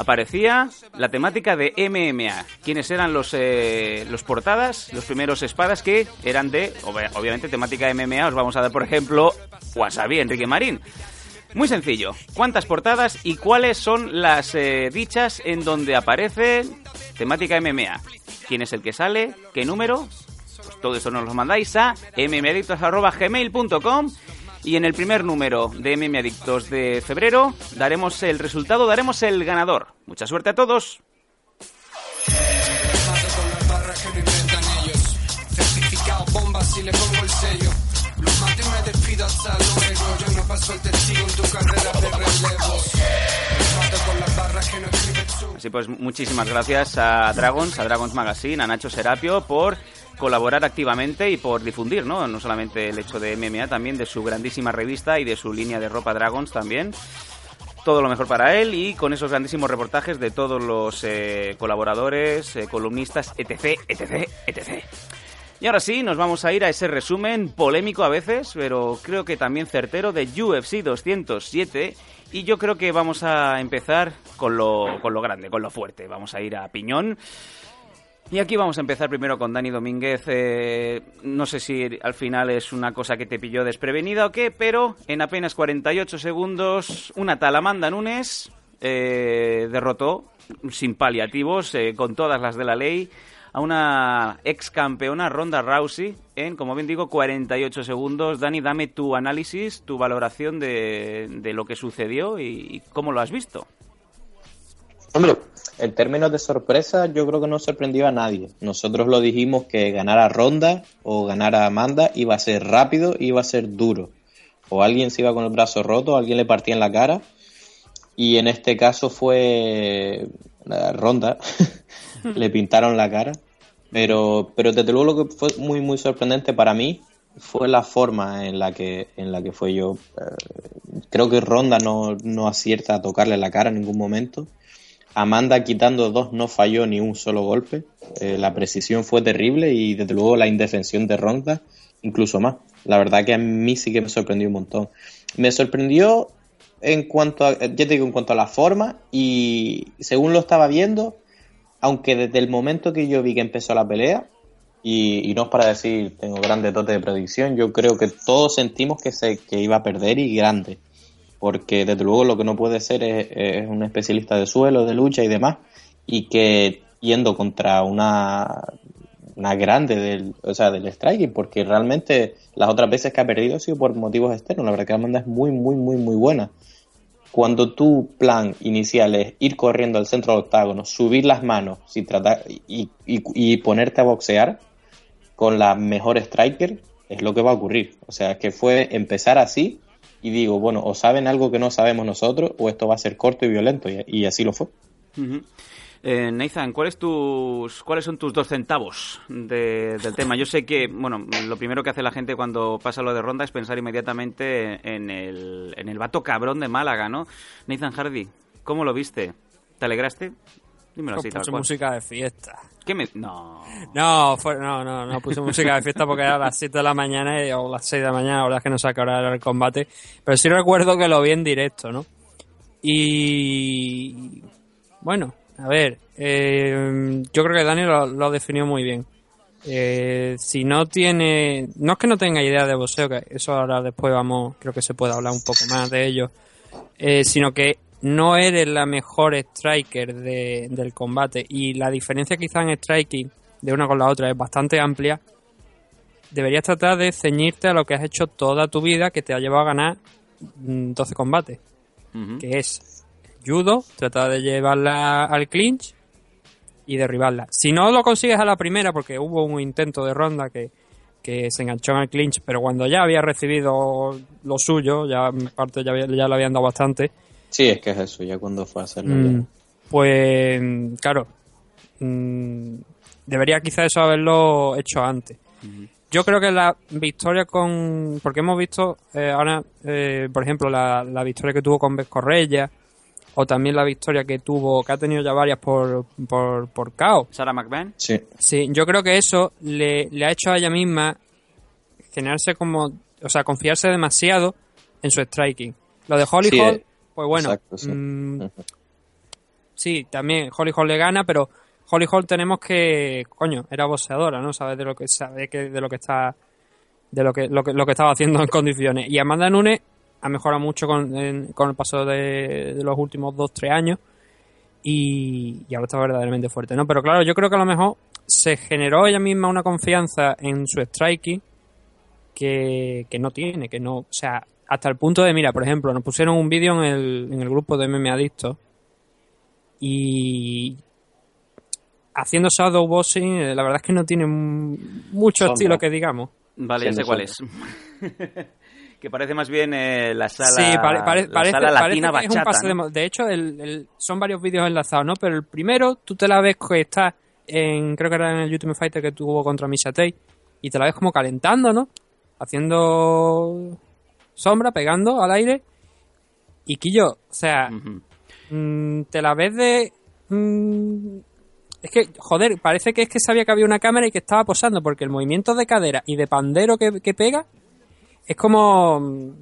aparecía la temática de MMA? ¿Quiénes eran los eh, los portadas, los primeros espadas que eran de obvia- obviamente temática MMA? Os vamos a dar por ejemplo Wasabi Enrique Marín. Muy sencillo. ¿Cuántas portadas y cuáles son las eh, dichas en donde aparece temática MMA? ¿Quién es el que sale? ¿Qué número? Pues todo eso nos lo mandáis a mmadictos.gmail.com y en el primer número de MM Adictos de febrero daremos el resultado, daremos el ganador. Mucha suerte a todos. Mato con las barras que no inventan ellos. Certificado bombas y le pongo el sello. Los mato y me despido hasta luego. Yo no paso el testigo en tu carrera de relevos. Mato con las barras que no escriben su. Así pues, muchísimas gracias a Dragons, a Dragons Magazine, a Nacho Serapio por colaborar activamente y por difundir, ¿no? No solamente el hecho de MMA, también de su grandísima revista y de su línea de ropa Dragons también. Todo lo mejor para él y con esos grandísimos reportajes de todos los eh, colaboradores, eh, columnistas, etc, etc, etc. Y ahora sí, nos vamos a ir a ese resumen polémico a veces, pero creo que también certero de UFC 207. Y yo creo que vamos a empezar con lo, con lo grande, con lo fuerte. Vamos a ir a Piñón. Y aquí vamos a empezar primero con Dani Domínguez. Eh, no sé si al final es una cosa que te pilló desprevenida o qué, pero en apenas 48 segundos, una tal Amanda Nunes eh, derrotó, sin paliativos, eh, con todas las de la ley, a una ex campeona Ronda Rousey en, como bien digo, 48 segundos. Dani, dame tu análisis, tu valoración de, de lo que sucedió y, y cómo lo has visto. Hombre, en términos de sorpresa, yo creo que no sorprendió a nadie. Nosotros lo dijimos que ganar a Ronda o ganar a Amanda iba a ser rápido, iba a ser duro. O alguien se iba con el brazo roto, alguien le partía en la cara. Y en este caso fue Ronda. *laughs* le pintaron la cara. Pero, pero desde luego lo que fue muy, muy sorprendente para mí fue la forma en la que, en la que fue yo. Eh, creo que Ronda no, no acierta a tocarle la cara en ningún momento. Amanda quitando dos no falló ni un solo golpe. Eh, la precisión fue terrible y desde luego la indefensión de Ronda incluso más. La verdad que a mí sí que me sorprendió un montón. Me sorprendió en cuanto a, ya te digo, en cuanto a la forma y según lo estaba viendo, aunque desde el momento que yo vi que empezó la pelea, y, y no es para decir tengo grandes dotes de predicción, yo creo que todos sentimos que se que iba a perder y grande porque desde luego lo que no puede ser es, un especialista de suelo, de lucha y demás, y que yendo contra una, una grande del, o sea, del striking, porque realmente las otras veces que ha perdido ha sido por motivos externos, la verdad que Amanda es muy, muy, muy, muy buena. Cuando tu plan inicial es ir corriendo al centro del octágono, subir las manos sin tratar, y, y, y ponerte a boxear con la mejor striker, es lo que va a ocurrir. O sea, que fue empezar así y digo, bueno, o saben algo que no sabemos nosotros o esto va a ser corto y violento y, así lo fue. Eh, Nathan, ¿cuáles, tus, ¿cuáles son tus dos centavos de, del tema? Yo sé que, bueno, lo primero que hace la gente cuando pasa lo de ronda es pensar inmediatamente en el, en el vato cabrón de Málaga, ¿no? Nathan Hardy, ¿cómo lo viste? ¿Te alegraste? Dímelo así, tal puse cual. música de fiesta. ¿Qué me...? No. No, fue, no, no, no puse música de fiesta porque era a las 7 de la mañana y- o las 6 de la mañana, la verdad es que no sé a qué hora era el combate. Pero sí recuerdo que lo vi en directo, ¿no? Y. Bueno, a ver, eh, yo creo que Dani lo, lo definió muy bien. Eh, si no tiene. No es que no tenga idea de boxeo, que eso ahora después vamos, creo que se puede hablar un poco más de ello, eh, sino que no eres la mejor striker de- del combate y la diferencia quizá en striking de una con la otra es bastante amplia, deberías tratar de ceñirte a lo que has hecho toda tu vida que te ha llevado a ganar mm, 12 combates, Ujú. que es judo, tratar de llevarla al clinch y derribarla. Si no lo consigues a la primera, porque hubo un intento de ronda que, que se enganchó en el clinch, pero cuando ya había recibido lo suyo, ya en parte ya, había- ya le habían dado bastante, Sí, es que es eso, ya cuando fue a hacerlo. Mm, pues, claro, mm, debería quizá eso haberlo hecho antes. Yo creo que la victoria con. Porque hemos visto eh, ahora, eh, por ejemplo, la, la victoria que tuvo con Beth Correia, o también la victoria que tuvo, que ha tenido ya varias por, por, por KO. Sarah McMahon. Sí. Sí, yo creo que eso le, le ha hecho a ella misma generarse como. O sea, confiarse demasiado en su striking. Lo de Holly Sí, Hall, eh, pues bueno. exacto, sí. mm, sí, también Holly Hall le gana, pero Holly Hall tenemos que, coño, era boxeadora, ¿no? Sabe de lo que sabe que de lo que está de lo que lo que, lo que estaba haciendo en *laughs* condiciones. Y Amanda Nunes ha mejorado mucho con, en- con el paso de, de los últimos dos tres años y, y ahora está verdaderamente fuerte, ¿no? Pero claro, yo creo que a lo mejor se generó ella misma una confianza en su striking que, que no tiene, que no, o sea, hasta el punto de, mira, por ejemplo, nos pusieron un vídeo en el, en el grupo de MMA Adictos y haciendo shadow boxing, eh, la verdad es que no tiene mucho Sombra. estilo que digamos. Vale, ya sé cuál es. *laughs* que parece más bien eh, la sala, Sí, pare- pare- la parece, sala parece latina que es un de, ¿no? mo- de hecho, el, el- son varios vídeos enlazados, ¿no? Pero el primero, tú te la ves que está en, creo que era en el Ultimate Fighter que tuvo contra Misha Tate, y te la ves como calentando, ¿no? Haciendo sombra, pegando al aire. Y Quillo, o sea, mm, te la ves de... mm, es que, joder, parece que es que sabía que había una cámara y que estaba posando, porque el movimiento de cadera y de pandero que, que pega es como.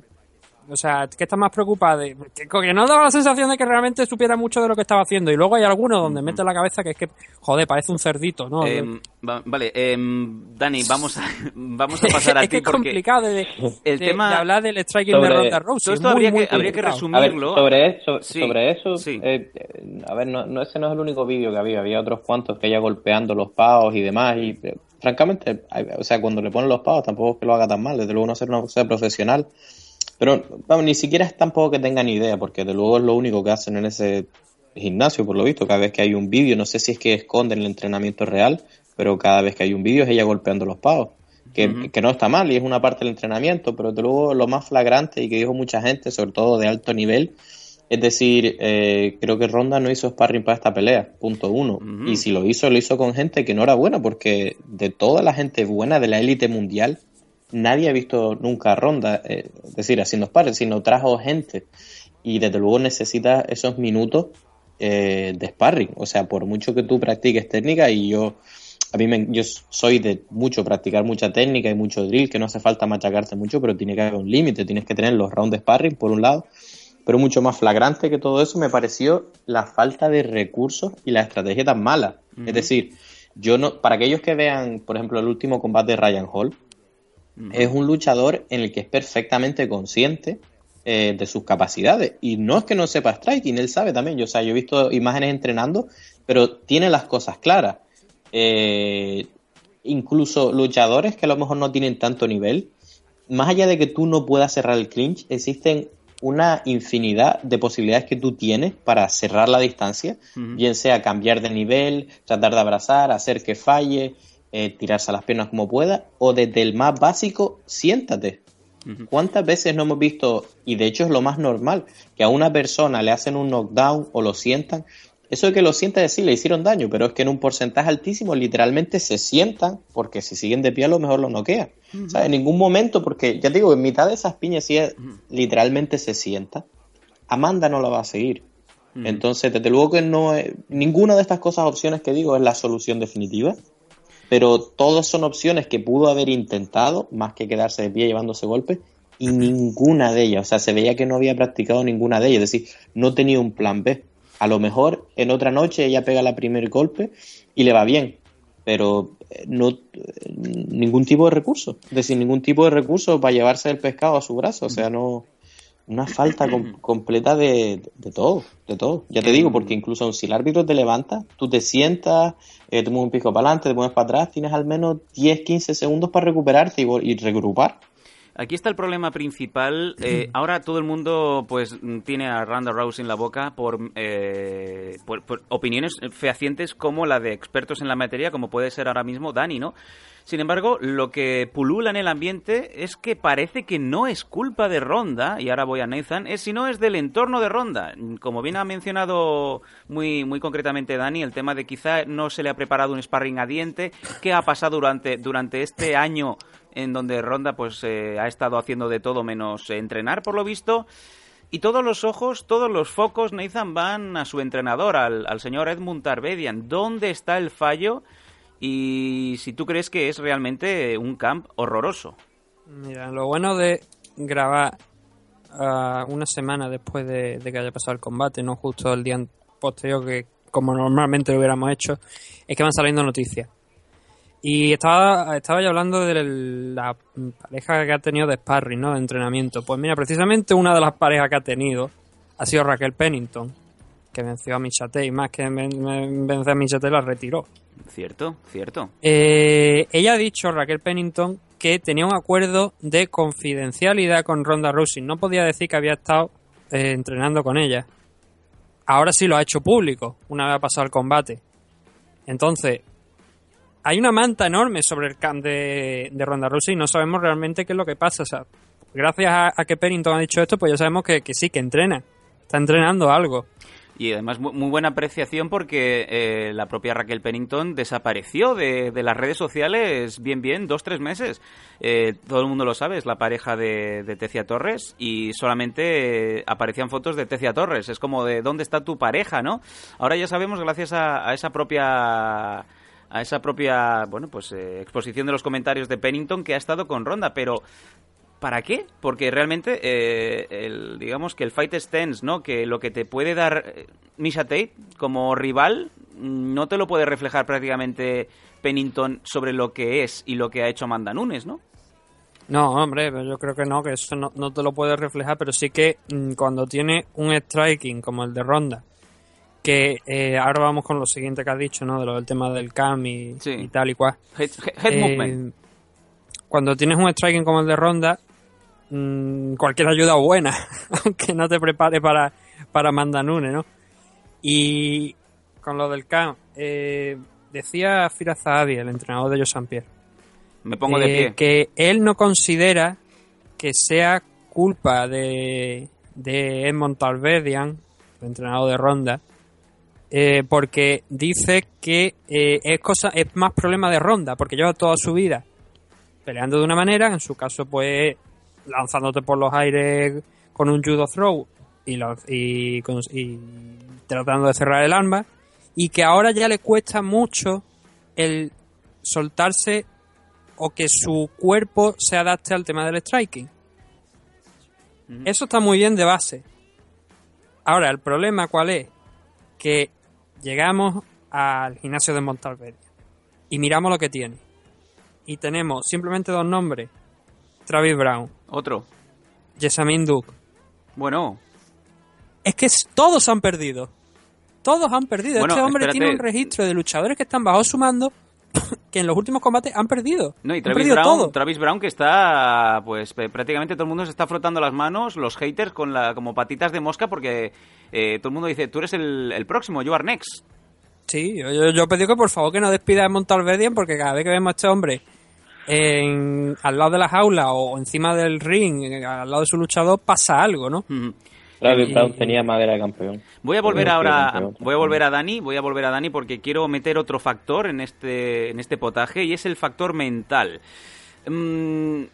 O sea, que está más preocupada de. Que, que no daba la sensación de que realmente supiera mucho de lo que estaba haciendo. Y luego hay algunos donde mete la cabeza que es que, joder, parece un cerdito, ¿no? Em, va- vale, em, Dani, vamos a, *laughs* vamos a pasar a *laughs* es ti que es porque complicado de, el de- tema- de hablar del striking Sobre- de Ronda Rousey. Todo es esto muy, habría muy que- habría que complicado. A ver, resumirlo. sobre eso, Sí, sobre eso sí. eh, eh, a ver, no, no, ese no es el único vídeo que había, había otros cuantos que ella golpeando los pavos y demás, y eh, francamente, o sea, cuando le ponen los pavos tampoco es que lo haga tan mal, desde luego no ser una cosa profesional, pero vamos, ni siquiera es tampoco que tengan idea, porque de luego es lo único que hacen en ese gimnasio, por lo visto, cada vez que hay un vídeo, no sé si es que esconden el entrenamiento real, pero cada vez que hay un vídeo es ella golpeando los pavos. Que, que no está mal y es una parte del entrenamiento, pero de luego lo más flagrante y que dijo mucha gente, sobre todo de alto nivel, es decir, eh, creo que Ronda no hizo sparring para esta pelea, punto uno. Y si lo hizo, lo hizo con gente que no era buena, porque de toda la gente buena de la élite mundial, nadie ha visto nunca a Ronda, eh, es decir, haciendo sparring, sino trajo gente. Y desde luego necesita esos minutos eh, de sparring. O sea, por mucho que tú practiques técnica, y yo, a mí me, yo soy de mucho practicar mucha técnica y mucho drill, que no hace falta machacarte mucho, pero tiene que haber un límite, tienes que tener los rounds de sparring, por un lado pero mucho más flagrante que todo eso me pareció la falta de recursos y la estrategia tan mala. Es decir, yo no, para aquellos que vean, por ejemplo, el último combate de Ryan Hall, es un luchador en el que es perfectamente consciente eh, de sus capacidades. Y no es que no sepa striking, él sabe también. Yo, o sea, yo he visto imágenes entrenando, pero tiene las cosas claras. Eh, incluso luchadores que a lo mejor no tienen tanto nivel, más allá de que tú no puedas cerrar el clinch, existen una infinidad de posibilidades que tú tienes para cerrar la distancia, bien sea cambiar de nivel, tratar de abrazar, hacer que falle, eh, tirarse a las piernas como pueda, o desde el más básico, siéntate. ¿Cuántas veces no hemos visto, y de hecho es lo más normal, que a una persona le hacen un knockdown o lo sientan? Eso de que lo sientan es sí, le hicieron daño, pero es que en un porcentaje altísimo literalmente se sientan, porque si siguen de pie a lo mejor lo noquean. O sea, en ningún momento, porque ya te digo, en mitad de esas piñas, si ella literalmente se sienta, Amanda no la va a seguir. Entonces, desde luego que no es, ninguna de estas cosas, opciones que digo, es la solución definitiva, pero todas son opciones que pudo haber intentado, más que quedarse de pie llevándose golpes, y ninguna de ellas, o sea, se veía que no había practicado ninguna de ellas, es decir, no tenía un plan B. A lo mejor en otra noche ella pega la primer golpe y le va bien, pero eh, no eh, ningún tipo de recurso, es decir, ningún tipo de recurso para llevarse el pescado a su brazo, o sea, no una falta com- *clears throat* completa de, de todo, de todo. Ya te digo, porque incluso si el árbitro te levanta, tú te sientas, eh, te mueves un pico para adelante, te mueves para atrás, tienes al menos 10, 15 segundos para recuperarte y, y regrupar. Aquí está el problema principal. Eh, *clears throat* ahora todo el mundo pues tiene a Ronda Rousey en la boca por, eh, por, por opiniones fehacientes como la de expertos en la materia, como puede ser ahora mismo Dani, ¿no? Sin embargo, lo que pulula en el ambiente es que parece que no es culpa de Ronda, y ahora voy a Nathan, es sino es del entorno de Ronda. Como bien ha mencionado muy, muy concretamente Dani, el tema de quizá no se le ha preparado un sparring a diente, qué ha pasado durante, durante este año en donde Ronda pues eh, ha estado haciendo de todo menos entrenar, por lo visto. Y todos los ojos, todos los focos, Nathan, van a su entrenador, al, señor Edmund Tarbedian. ¿Dónde está el fallo? Y si tú crees que es realmente un camp horroroso. Mira, lo bueno de grabar ah, una semana después de, de que haya pasado el combate, no justo el día posterior que como normalmente lo hubiéramos hecho, es que van saliendo noticias. Y estaba, estaba yo hablando de la pareja que ha tenido de sparring, ¿no? De entrenamiento. Pues mira, precisamente una de las parejas que ha tenido ha sido Raquel Pennington, que venció a Michate y más que ven- ven- vencer a Michate la retiró. Cierto, cierto. Eh, ella ha dicho, Raquel Pennington, que tenía un acuerdo de confidencialidad con Ronda Rousey. No podía decir que había estado eh, entrenando con ella. Ahora sí lo ha hecho público, una vez ha pasado el combate. Entonces, hay una manta enorme sobre el camp de, de Ronda Rousey y no sabemos realmente qué es lo que pasa. Gracias a, que Pennington ha dicho esto, pues ya sabemos que, sí, que entrena. Está entrenando algo. Y además mu- muy buena apreciación porque eh, la propia Raquel Pennington desapareció de, de las redes sociales bien, bien, dos, tres meses. Eh, todo el mundo lo sabe, es la pareja de, de Tecia Torres y solamente eh, aparecían fotos de Tecia Torres. Es como de ¿dónde está tu pareja, no? Ahora ya sabemos gracias a esa propia a esa propia bueno pues eh, exposición de los comentarios de Pennington que ha estado con Ronda, pero ¿Para qué? Porque realmente, eh, el, digamos que el fight stance, ¿no? Que lo que te puede dar eh, Misha Tate como rival mm, no te lo puede reflejar prácticamente Pennington sobre lo que es y lo que ha hecho Amanda Nunes, ¿no? No, hombre, yo creo que no, que eso no, no te lo puede reflejar, pero sí que mm, cuando tiene un striking como el de Ronda, que eh, ahora vamos con lo siguiente que has dicho, ¿no? De lo del tema del cam y, y tal y cual. Head, head Eh, movement. Cuando tienes un striking como el de Ronda, mm, cualquier ayuda buena, *laughs* aunque no te prepare para, para Amanda Nunes, ¿no? Y con lo del cam, eh, decía Fira Zahavi, el entrenador de Joe Pierre, Me pongo de pie. que él no considera que sea culpa de, de Edmond Talvedian, el entrenador de Ronda, eh, porque dice que eh, es cosa es más problema de Ronda, porque lleva toda su vida peleando de una manera, en su caso pues lanzándote por los aires con un judo throw y, lo- y, con- y tratando de cerrar el arma, y que ahora ya le cuesta mucho el soltarse o que su cuerpo se adapte al tema del striking. Eso está muy bien de base. Ahora, el problema cuál es? Que llegamos al gimnasio de Montalveria y miramos lo que tiene. Y tenemos simplemente dos nombres. Travis Brown. Otro. Jessamine Duke. Bueno, Es que todos han perdido. Todos han perdido. Bueno, este hombre espérate. tiene un registro de luchadores que están bajo su mando *coughs* que en los últimos combates han perdido. no, y Travis perdido Brown, todo. Travis Brown que está, pues prácticamente todo el mundo se está frotando las manos, los haters con la, como patitas de mosca porque eh, todo el mundo dice, tú eres el, el próximo, you are next. Sí, yo, yo, yo pedí que por favor que no despida a Montalvedian porque cada vez que vemos a este hombre en, al lado de la jaula o encima del ring, al lado de su luchador, pasa algo, ¿no? Travis Brown tenía madera de campeón. Voy a volver ahora, campeón. voy a volver a Dani, voy a volver a Dani porque quiero meter otro factor en este, en este potaje y es el factor mental. Mm,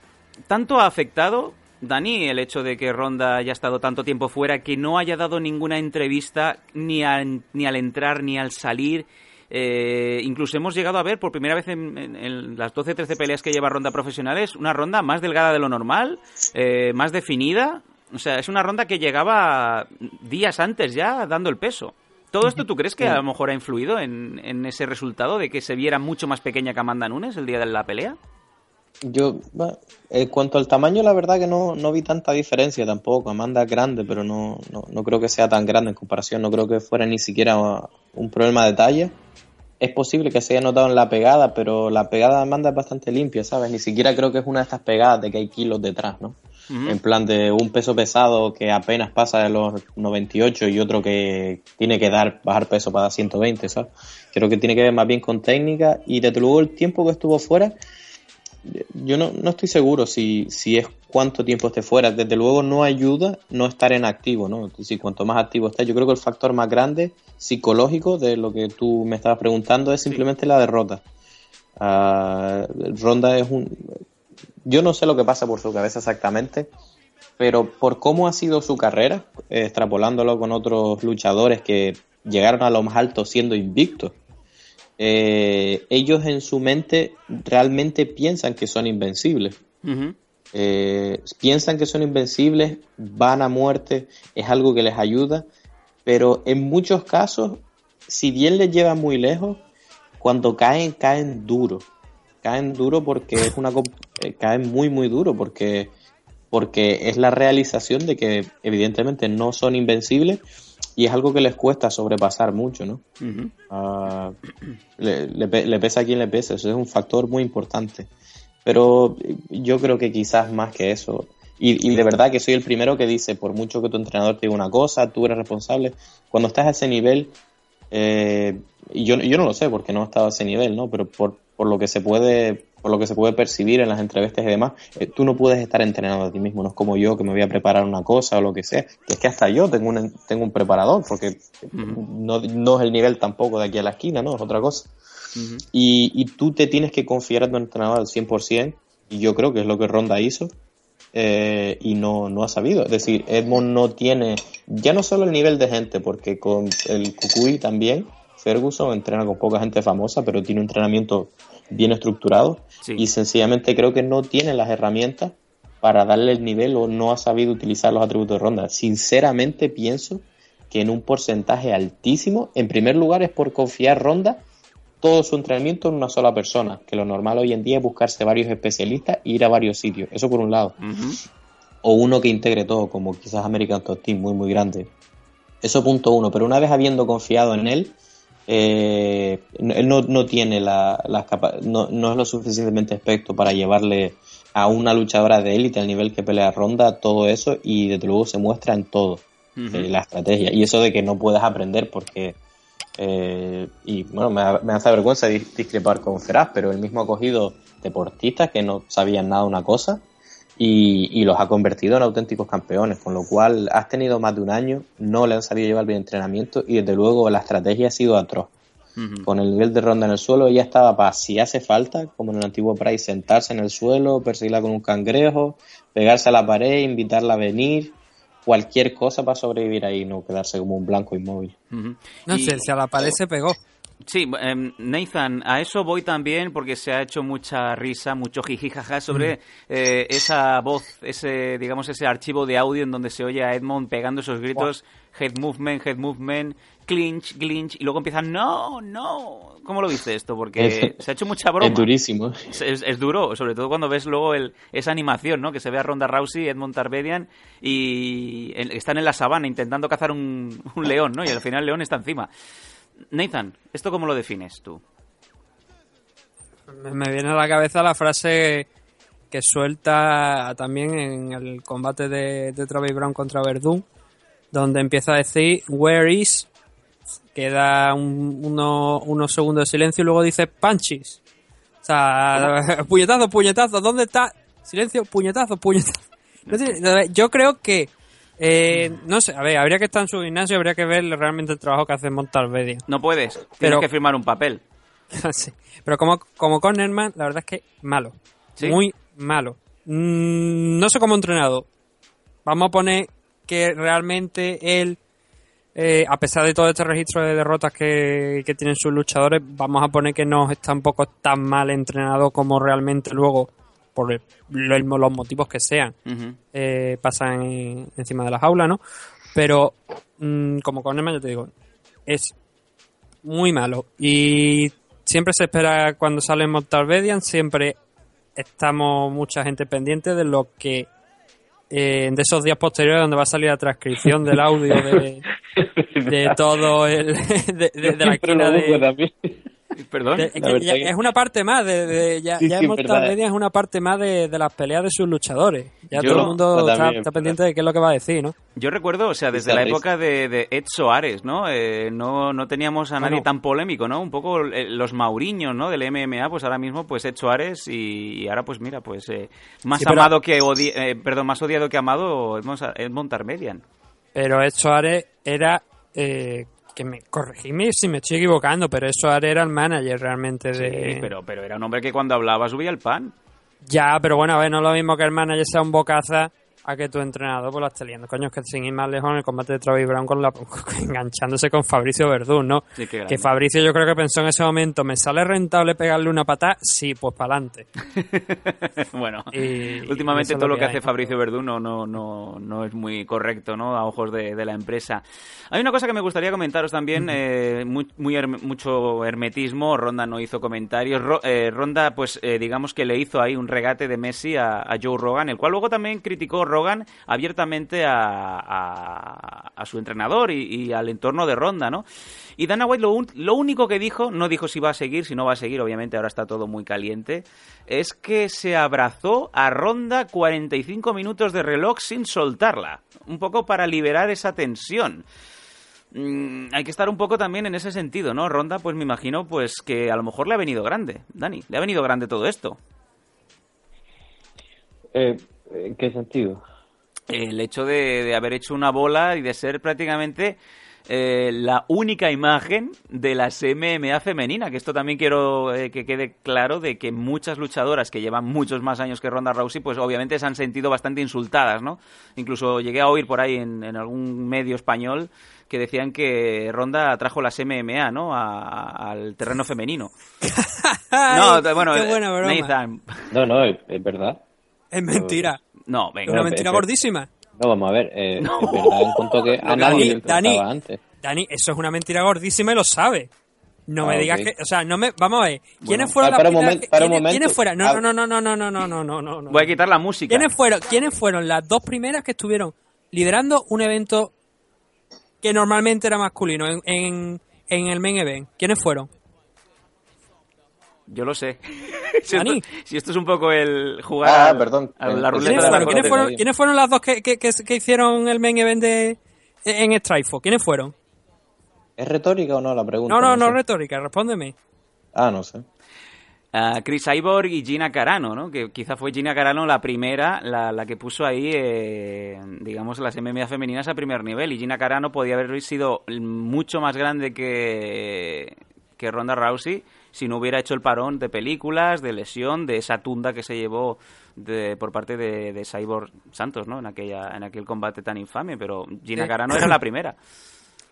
¿Tanto ha afectado, Dani, el hecho de que Ronda haya estado tanto tiempo fuera, que no haya dado ninguna entrevista ni, al- ni al entrar ni al salir? Eh, incluso hemos llegado a ver por primera vez en, en- en las 12-13 peleas que lleva Ronda profesionales una ronda más delgada de lo normal, eh, más definida. O sea, es una ronda que llegaba días antes ya dando el peso. ¿Todo esto tú crees que a lo mejor ha influido en, en ese resultado de que se viera mucho más pequeña que Amanda Nunes el día de la pelea? Yo, en cuanto al tamaño, la verdad que no, no vi tanta diferencia tampoco. Amanda es grande, pero no, no, no creo que sea tan grande en comparación. No creo que fuera ni siquiera un problema de talla. es posible que se haya notado en la pegada, pero la pegada de Amanda es bastante limpia, ¿sabes? Ni siquiera creo que es una de estas pegadas de que hay kilos detrás, ¿no? En plan de un peso pesado que apenas pasa de los 98 y otro que tiene que dar bajar peso para 120, ¿sabes? Creo que tiene que ver más bien con técnica y desde luego el tiempo que estuvo fuera, yo no, no estoy seguro si, si es cuánto tiempo esté fuera. Desde luego no ayuda no estar en activo, ¿no? Es decir, cuanto más activo estás, yo creo que el factor más grande psicológico de lo que tú me estabas preguntando es simplemente la derrota. Ah, Ronda es un... Yo no sé lo que pasa por su cabeza exactamente, pero por cómo ha sido su carrera, extrapolándolo con otros luchadores que llegaron a lo más alto siendo invictos, eh, ellos en su mente realmente piensan que son invencibles. Eh, piensan que son invencibles, van a muerte, es algo que les ayuda, pero en muchos casos, si bien les lleva muy lejos, cuando caen, caen duro. Caen duro porque es una eh, caen muy muy duro porque porque es la realización de que evidentemente no son invencibles y es algo que les cuesta sobrepasar mucho, ¿no? Ah, le, le pe- le pesa a quien le pesa, eso es un factor muy importante. Pero yo creo que quizás más que eso. Y, y de verdad que soy el primero que dice, por mucho que tu entrenador te diga una cosa, tú eres responsable. Cuando estás a ese nivel, eh, y yo, yo no lo sé porque no he estado a ese nivel, ¿no? Pero por, por lo que se puede por lo que se puede percibir en las entrevistas y demás, eh, tú no puedes estar entrenando a ti mismo, no es como yo que me voy a preparar una cosa o lo que sea, es que hasta yo tengo un, tengo un preparador, porque no, no es el nivel tampoco de aquí a la esquina, ¿no? Es otra cosa. Y, y tú te tienes que confiar en tu entrenador al 100%, y yo creo que es lo que Ronda hizo, eh, y no, no ha sabido. Es decir, Edmond no tiene, ya no solo el nivel de gente, porque con el Kukui también, Ferguson entrena con poca gente famosa, pero tiene un entrenamiento bien estructurado, Sí. y sencillamente creo que no tiene las herramientas para darle el nivel o no ha sabido utilizar los atributos de Ronda. Sinceramente pienso que en un porcentaje altísimo, en primer lugar es por confiar Ronda todo su entrenamiento en una sola persona, que lo normal hoy en día es buscarse varios especialistas e ir a varios sitios, eso por un lado. O uno que integre todo, como quizás American Top Team, muy muy grande. Eso punto uno, pero una vez habiendo confiado en él, eh, él no, no tiene la, las capa- no, no es lo suficientemente experto para llevarle a una luchadora de élite al nivel que pelea Ronda todo eso y desde luego se muestra en todo eh, la estrategia. Y eso de que no puedas aprender porque eh, y bueno me, me hace vergüenza dis- discrepar con Feraz pero él mismo ha cogido deportistas que no sabían nada de una cosa y, y los ha convertido en auténticos campeones con lo cual has tenido más de un año no le han sabido llevar bien entrenamiento y desde luego la estrategia ha sido atroz con el nivel de ronda en el suelo, ella estaba para, si hace falta, como en el antiguo Price, sentarse en el suelo, perseguirla con un cangrejo, pegarse a la pared, invitarla a venir, cualquier cosa para sobrevivir ahí, no quedarse como un blanco inmóvil. No Y- sé, si a la pared se pegó. Sí, em, Nathan, a eso voy también porque se ha hecho mucha risa, mucho jijijaja sobre eh, esa voz, ese, digamos, ese archivo de audio en donde se oye a Edmond pegando esos gritos, head movement, head movement, clinch, clinch, y luego empiezan, no, no. ¿Cómo lo viste esto? Porque Es- se ha hecho mucha broma. Es durísimo. Es, es- es duro, sobre todo cuando ves luego el, esa animación, ¿no? Que se ve a Ronda Rousey, Edmond Tarbedian y en- están en la sabana intentando cazar un, un león, ¿no? Y al final el león está encima. Nathan, ¿esto cómo lo defines tú? Me, viene a la cabeza la frase que suelta también en el combate de, de Travis Brown contra Verdún, donde empieza a decir Where is, queda un- uno- unos segundos de silencio y luego dice Punches. O sea, *laughs* puñetazo, puñetazo, ¿dónde está? Silencio, puñetazo, puñetazo. Yo creo que, eh, no sé, a ver, habría que estar en su gimnasio, habría que ver realmente el trabajo que hace Montalvedia. No puedes, tienes Pero- que firmar un papel. *laughs* Sí. Pero como, como cornerman, la verdad es que malo. ¿Sí? Muy malo. Mm, no sé cómo entrenado. Vamos a poner que realmente él, eh, a pesar de todo este registro de derrotas que, que tienen sus luchadores, vamos a poner que no está un poco tan mal entrenado como realmente luego, por el- lo- los motivos que sean, eh, pasan en- encima de la jaula, ¿no? Pero mm, como cornerman, yo te digo, es muy malo. Y siempre se espera cuando sale Montalvedian, siempre estamos mucha gente pendiente de lo que eh, de esos días posteriores donde va a salir la transcripción del audio de, *laughs* de todo el *laughs* de, de- de la esquina de. *laughs* Perdón. Es, La que verdad ya- que- es una parte más de, de- ya, Sí, ya sí, es una parte más de, de las peleas de sus luchadores. Ya Yo- todo el mundo También, está, es pendiente de qué es lo que va a decir, ¿no? Yo recuerdo, o sea, desde la época de, de Ed Soares, ¿no? Eh, no, no teníamos a nadie Bueno. tan polémico, ¿no? Un poco eh, los mauriños, ¿no? Del MMA, pues ahora mismo, pues Ed Soares y, y ahora, pues mira, pues eh, más Sí, pero- amado que odi eh, perdón, más odiado que amado, Edmond, Edmond Tarmedian. Pero Ed Soares era. Eh, que me corregidme si me estoy equivocando, pero Soares era el manager realmente de. Sí, pero, pero era un hombre que cuando hablaba subía el pan. Ya, pero bueno, a ver, no es lo mismo que el manager sea un bocaza a que tu entrenador pues lo esté liando. Coño, es que sin ir más lejos en el combate de Travis Brown con la, *laughs* enganchándose con Fabricio Verdún, ¿no? Sí, que Fabricio yo creo que pensó en ese momento, ¿me sale rentable pegarle una patada? Sí, pues para adelante. *laughs* bueno, Y- últimamente todo lo que hay. hace Fabricio Verdún no, no, no, no es muy correcto, ¿no? A ojos de, de la empresa. Hay una cosa que me gustaría comentaros también, eh, muy, mucho hermetismo. Ronda no hizo comentarios. Ro- eh, Ronda, pues, eh, digamos que le hizo ahí un regate de Messi a, a Joe Rogan, el cual luego también criticó Rogan abiertamente a, su entrenador y, al entorno de Ronda, ¿no? Y Dana White lo único que dijo, no dijo si va a seguir, si no va a seguir, obviamente ahora está todo muy caliente, es que se abrazó a Ronda 45 minutos de reloj sin soltarla, un poco para liberar esa tensión. Mm, hay que estar un poco también en ese sentido, ¿no? Ronda, pues me imagino pues que a lo mejor le ha venido grande, Dani, le ha venido grande todo esto. Eh, ¿En qué sentido? el hecho de, de haber hecho una bola y de ser prácticamente eh, la única imagen de las MMA femenina, que esto también quiero eh, que quede claro de que muchas luchadoras que llevan muchos más años que Ronda Rousey, pues obviamente se han sentido bastante insultadas, ¿no? Incluso llegué a oír por ahí en, en algún medio español que decían que Ronda trajo las MMA, ¿no? A- a- al terreno femenino. *laughs* no, bueno, qué buena broma. Nathan, No, no, es, es verdad. Es mentira. no, Es venga. una No, mentira pero- gordísima. No, vamos a ver, eh, es verdad en cuanto que *laughs* a Dani, nadie le Dani. importaba antes. Dani, eso es una mentira gordísima y lo sabe. No me Ah, digas ok. que, o sea, no me, vamos a ver, ¿quiénes Bueno, fueron para- las un primeras momento, que- para un quiénes- momento. ¿Quiénes fueron? No, Ah. no, no, no, no, no, no, no, no, no, no. Voy a quitar la música. ¿Quiénes fueron, ¿Quiénes fueron las dos primeras que estuvieron liderando un evento que normalmente era masculino en, en, en el main event? ¿Quiénes fueron? Yo lo sé. *laughs* si, esto, si esto es un poco el jugar Ah, al- perdón. a la ruleta ¿Quiénes de la fueron, ¿Quiénes fueron, quiénes fueron las dos que, que, que, que hicieron el main event de, en Strikeforce? ¿Quiénes fueron? ¿Es retórica o no la pregunta? No, no, no, sé. retórica, respóndeme. Ah, no sé. a Chris Cyborg y Gina Carano, ¿no? Que quizá fue Gina Carano la primera, la, la que puso ahí, eh, digamos, las MMA femeninas a primer nivel. Y Gina Carano podía haber sido mucho más grande que, que Ronda Rousey si no hubiera hecho el parón de películas, de lesión, de esa tunda que se llevó de, por parte de, de Cyborg Santos, ¿no? En, aquella, en aquel combate tan infame. Pero Gina. Carano era la primera.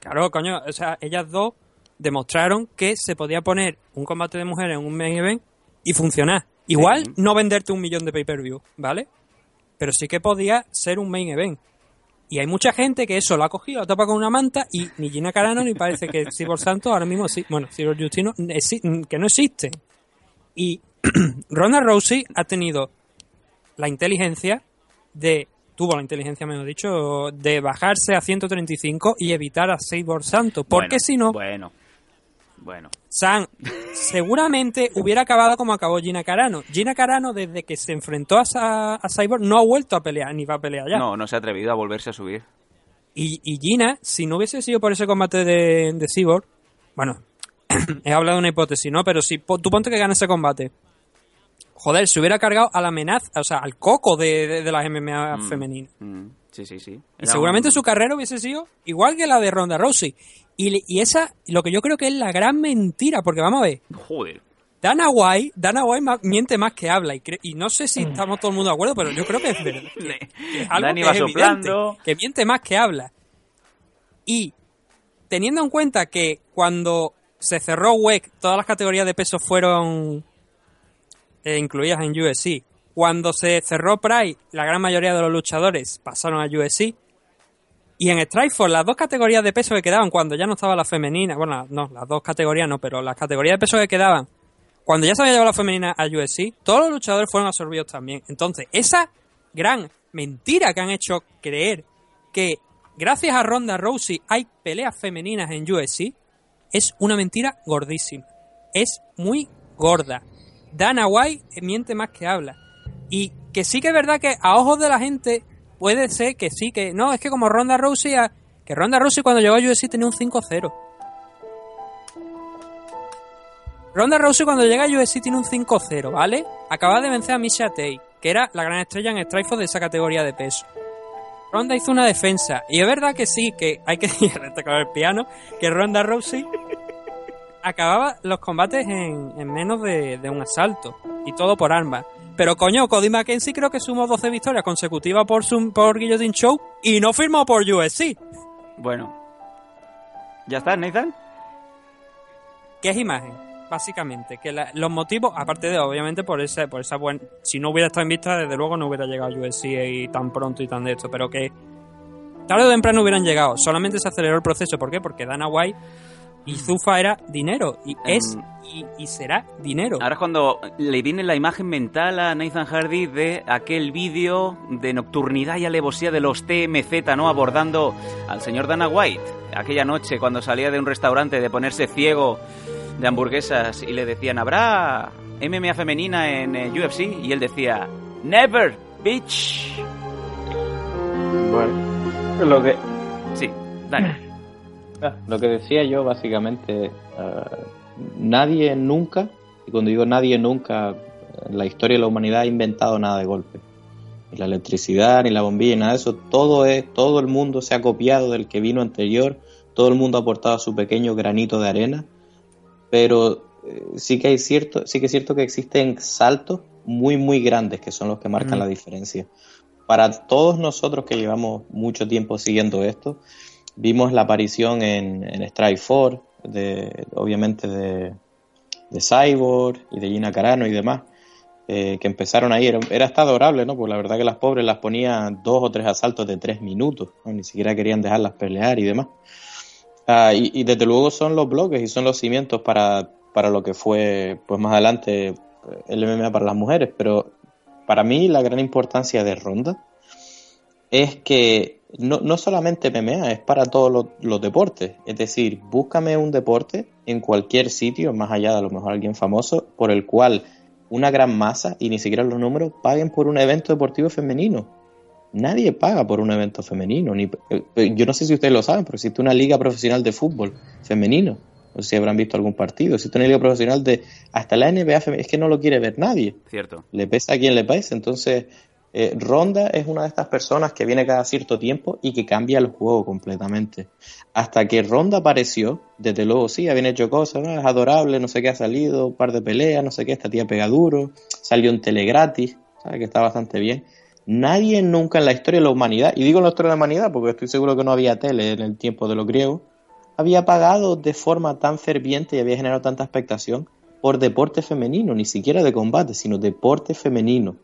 Claro, coño, o sea, ellas dos demostraron que se podía poner un combate de mujeres en un main event y funcionar. Igual Sí. no venderte un millón de pay-per-view, ¿vale? Pero sí que podía ser un main event. Y hay mucha gente que eso lo ha cogido, lo tapa con una manta y ni Gina Carano ni parece que Cyborg Santos ahora mismo sí, bueno, Cyborg Justino que no existe. Y *clears throat* Ronda Rousey ha tenido la inteligencia de tuvo la inteligencia, mejor dicho, de bajarse a 135 y evitar a Cyborg Santos, porque Bueno, si no Bueno, bueno. San seguramente hubiera acabado como acabó Gina Carano. Gina Carano, desde que se enfrentó a, Sa- a Cyborg, no ha vuelto a pelear, ni va a pelear ya. No, no se ha atrevido a volverse a subir. Y, y Gina, si no hubiese sido por ese combate de, de Cyborg, bueno, *clears throat* he hablado de una hipótesis, ¿no? Pero si tú ponte que gana ese combate, joder, se hubiera cargado a la amenaza, o sea, al coco de, de- de las MMA Mm. femeninas. Mm, sí, sí, sí. Y seguramente un- su carrera hubiese sido igual que la de Ronda Rousey. Y, y esa, lo que yo creo que es la gran mentira, porque vamos a ver, Joder. Dana White, Dana White miente más que habla. Y, no sé si estamos todo el mundo de acuerdo, pero yo creo que es verdad. *laughs* que- que es algo Dani que va es evidente, soplando. que miente más que habla. Y teniendo en cuenta que cuando se cerró WEC, todas las categorías de peso fueron eh, incluidas en UFC. Cuando se cerró Pride, la gran mayoría de los luchadores pasaron a UFC. Y en Strikeforce, las dos categorías de peso que quedaban cuando ya no estaba la femenina, bueno, no, las dos categorías no, pero las categorías de peso que quedaban cuando ya se había llevado la femenina a UFC, todos los luchadores fueron absorbidos también. Entonces, esa gran mentira que han hecho creer que gracias a Ronda Rousey hay peleas femeninas en UFC es una mentira gordísima. es muy gorda. Dana White miente más que habla. Y que sí que es verdad que a ojos de la gente puede ser que sí, que no, es que como Ronda Rousey, que Ronda Rousey cuando llegó a UFC tenía un 5-0. Ronda Rousey cuando llega a UFC tiene un 5-0, ¿vale? Acaba de vencer a Misha Tate, que era la gran estrella en Strikeforce de esa categoría de peso. Ronda hizo una defensa. Y es verdad que sí, que hay que *laughs* *laughs* tocar el piano, que Ronda Rousey acababa los combates en, en menos de, de un asalto. Y todo por armas. Pero coño, Cody Mackenzie creo que sumó 12 victorias consecutivas por, su, por Guillotine Show y no firmó por UFC. Bueno. ¿Ya está, Nathan? ¿Qué es imagen? Básicamente, que la- los motivos, aparte de obviamente por esa, por esa buena. Si no hubiera estado en vista, desde luego no hubiera llegado a UFC y tan pronto y tan de esto, pero que tarde o temprano hubieran llegado. Solamente se aceleró el proceso. ¿Por qué? Porque Dana White y Zufa era dinero. Y es y, y será dinero. Ahora es cuando le viene la imagen mental a Nathan Hardy de aquel vídeo de nocturnidad y alevosía de los TMZ, ¿no? Abordando al señor Dana White. Aquella noche cuando salía de un restaurante de ponerse ciego de hamburguesas y le decían, ¿habrá MMA femenina en eh, UFC? Y él decía, Never, bitch. Bueno, lo que, Sí, dale. *laughs* ah, lo que decía yo básicamente, ah, nadie nunca, y cuando digo nadie nunca, en la historia de la humanidad ha inventado nada de golpe. Ni la electricidad, ni la bombilla, ni nada de eso. Todo es, todo el mundo se ha copiado del que vino anterior, todo el mundo ha aportado su pequeño granito de arena, pero eh, sí que hay cierto, sí que es cierto que existen saltos muy muy grandes que son los que marcan Mm. la diferencia. Para todos nosotros que llevamos mucho tiempo siguiendo esto, vimos la aparición en, en Strike 4, de, obviamente de, de Cyborg y de Gina Carano y demás, eh, que empezaron ahí. Era, hasta adorable, ¿no? Porque la verdad que las pobres las ponían dos o tres asaltos de tres minutos, ni siquiera querían dejarlas pelear y demás. Ah, y, y desde luego son los bloques y son los cimientos para, para lo que fue pues más adelante eh, el MMA para las mujeres, pero para mí la gran importancia de Ronda es que no, no solamente MMA, es para todos los, los deportes. Es decir, búscame un deporte en cualquier sitio, más allá de a lo mejor alguien famoso, por el cual una gran masa, y ni siquiera los números, paguen por un evento deportivo femenino. Nadie paga por un evento femenino. Ni, eh, yo no sé si ustedes lo saben, pero existe una liga profesional de fútbol femenino. No sé si habrán visto algún partido. Existe una liga profesional de hasta la NBA. Es que no lo quiere ver nadie Cierto. le pesa a quien le pese. Entonces, eh, Ronda es una de estas personas que viene cada cierto tiempo y que cambia el juego completamente. Hasta que Ronda apareció, desde luego sí, habían hecho cosas, ¿no? es adorable, no sé qué ha salido, un par de peleas, no sé qué, esta tía pega duro, salió en tele gratis, ¿sabes? que está bastante bien. Nadie nunca en la historia de la humanidad, y digo en la historia de la humanidad porque estoy seguro que no había tele en el tiempo de los griegos, había pagado de forma tan ferviente y había generado tanta expectación por deporte femenino, ni siquiera de combate, sino deporte femenino.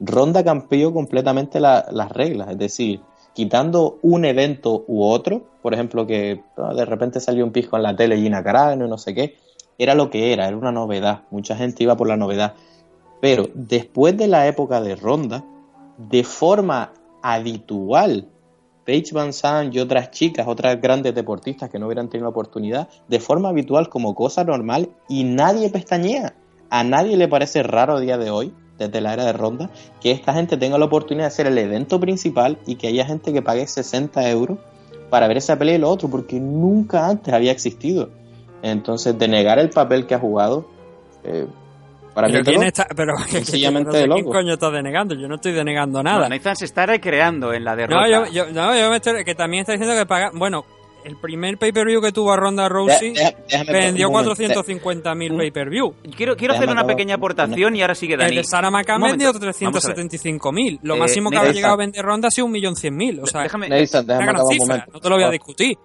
Ronda cambió completamente la- las reglas, es decir, quitando un evento u otro, por ejemplo, que ah, de repente salió un pisco en la tele Gina Carano y no sé qué, era lo que era, era una novedad, mucha gente iba por la novedad. Pero después de la época de Ronda, de forma habitual, Paige Van Zandt y otras chicas, otras grandes deportistas que no hubieran tenido la oportunidad, de forma habitual como cosa normal y nadie pestañea. A nadie le parece raro a día de hoy, desde la era de Ronda, que esta gente tenga la oportunidad de hacer el evento principal y que haya gente que pague 60 euros para ver esa pelea y lo otro, porque nunca antes había existido. Entonces, de negar el papel que ha jugado, eh, para pero mí quién es está, pero *laughs* sencillamente no sé de quién coño está denegando, yo no estoy denegando nada. No, Nathan se está recreando en la derrota. No, yo, yo, no, yo me estoy, que también está diciendo que paga, bueno, el primer pay-per-view que tuvo a Ronda Rousey déjame- vendió un momento. 450.000 pay-per-view. Quiero, quiero hacer una pequeña aportación y ahora sigue El Dani. de Sarah McCann vendió vamos a ver. 375.000. Lo Eh, máximo que Nathan. ha llegado a vender Ronda ha sido 1.100.000. O sea, Déjame- Nathan, una déjame gran cifra, no te lo voy a Ah, discutir.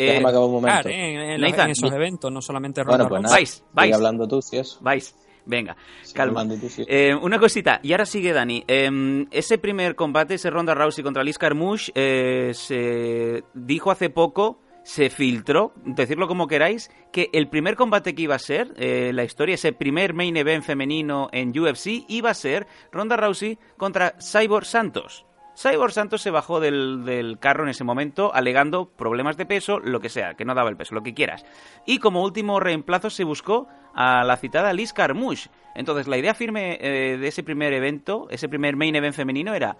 Eh, Déjame acabar un momento. Claro, en, en Nathan, en esos eventos, no solamente Ronda Bueno, pues Rousey. nada, Vais, vais. hablando tú, si eso. Vais, venga, calma. Eh, una cosita, y ahora sigue Dani. Eh, ese primer combate, ese Ronda Rousey contra Liz Carmouche, eh, se dijo hace poco, se filtró, decirlo como queráis, que el primer combate que iba a ser, eh, la historia, ese primer main event femenino en UFC, iba a ser Ronda Rousey contra Cyborg Santos. Cyborg Santos se bajó del, del carro en ese momento alegando problemas de peso, lo que sea, que no daba el peso, lo que quieras. Y como último reemplazo se buscó a la citada Liz Carmouche. Entonces la idea firme eh, de ese primer evento, ese primer main event femenino era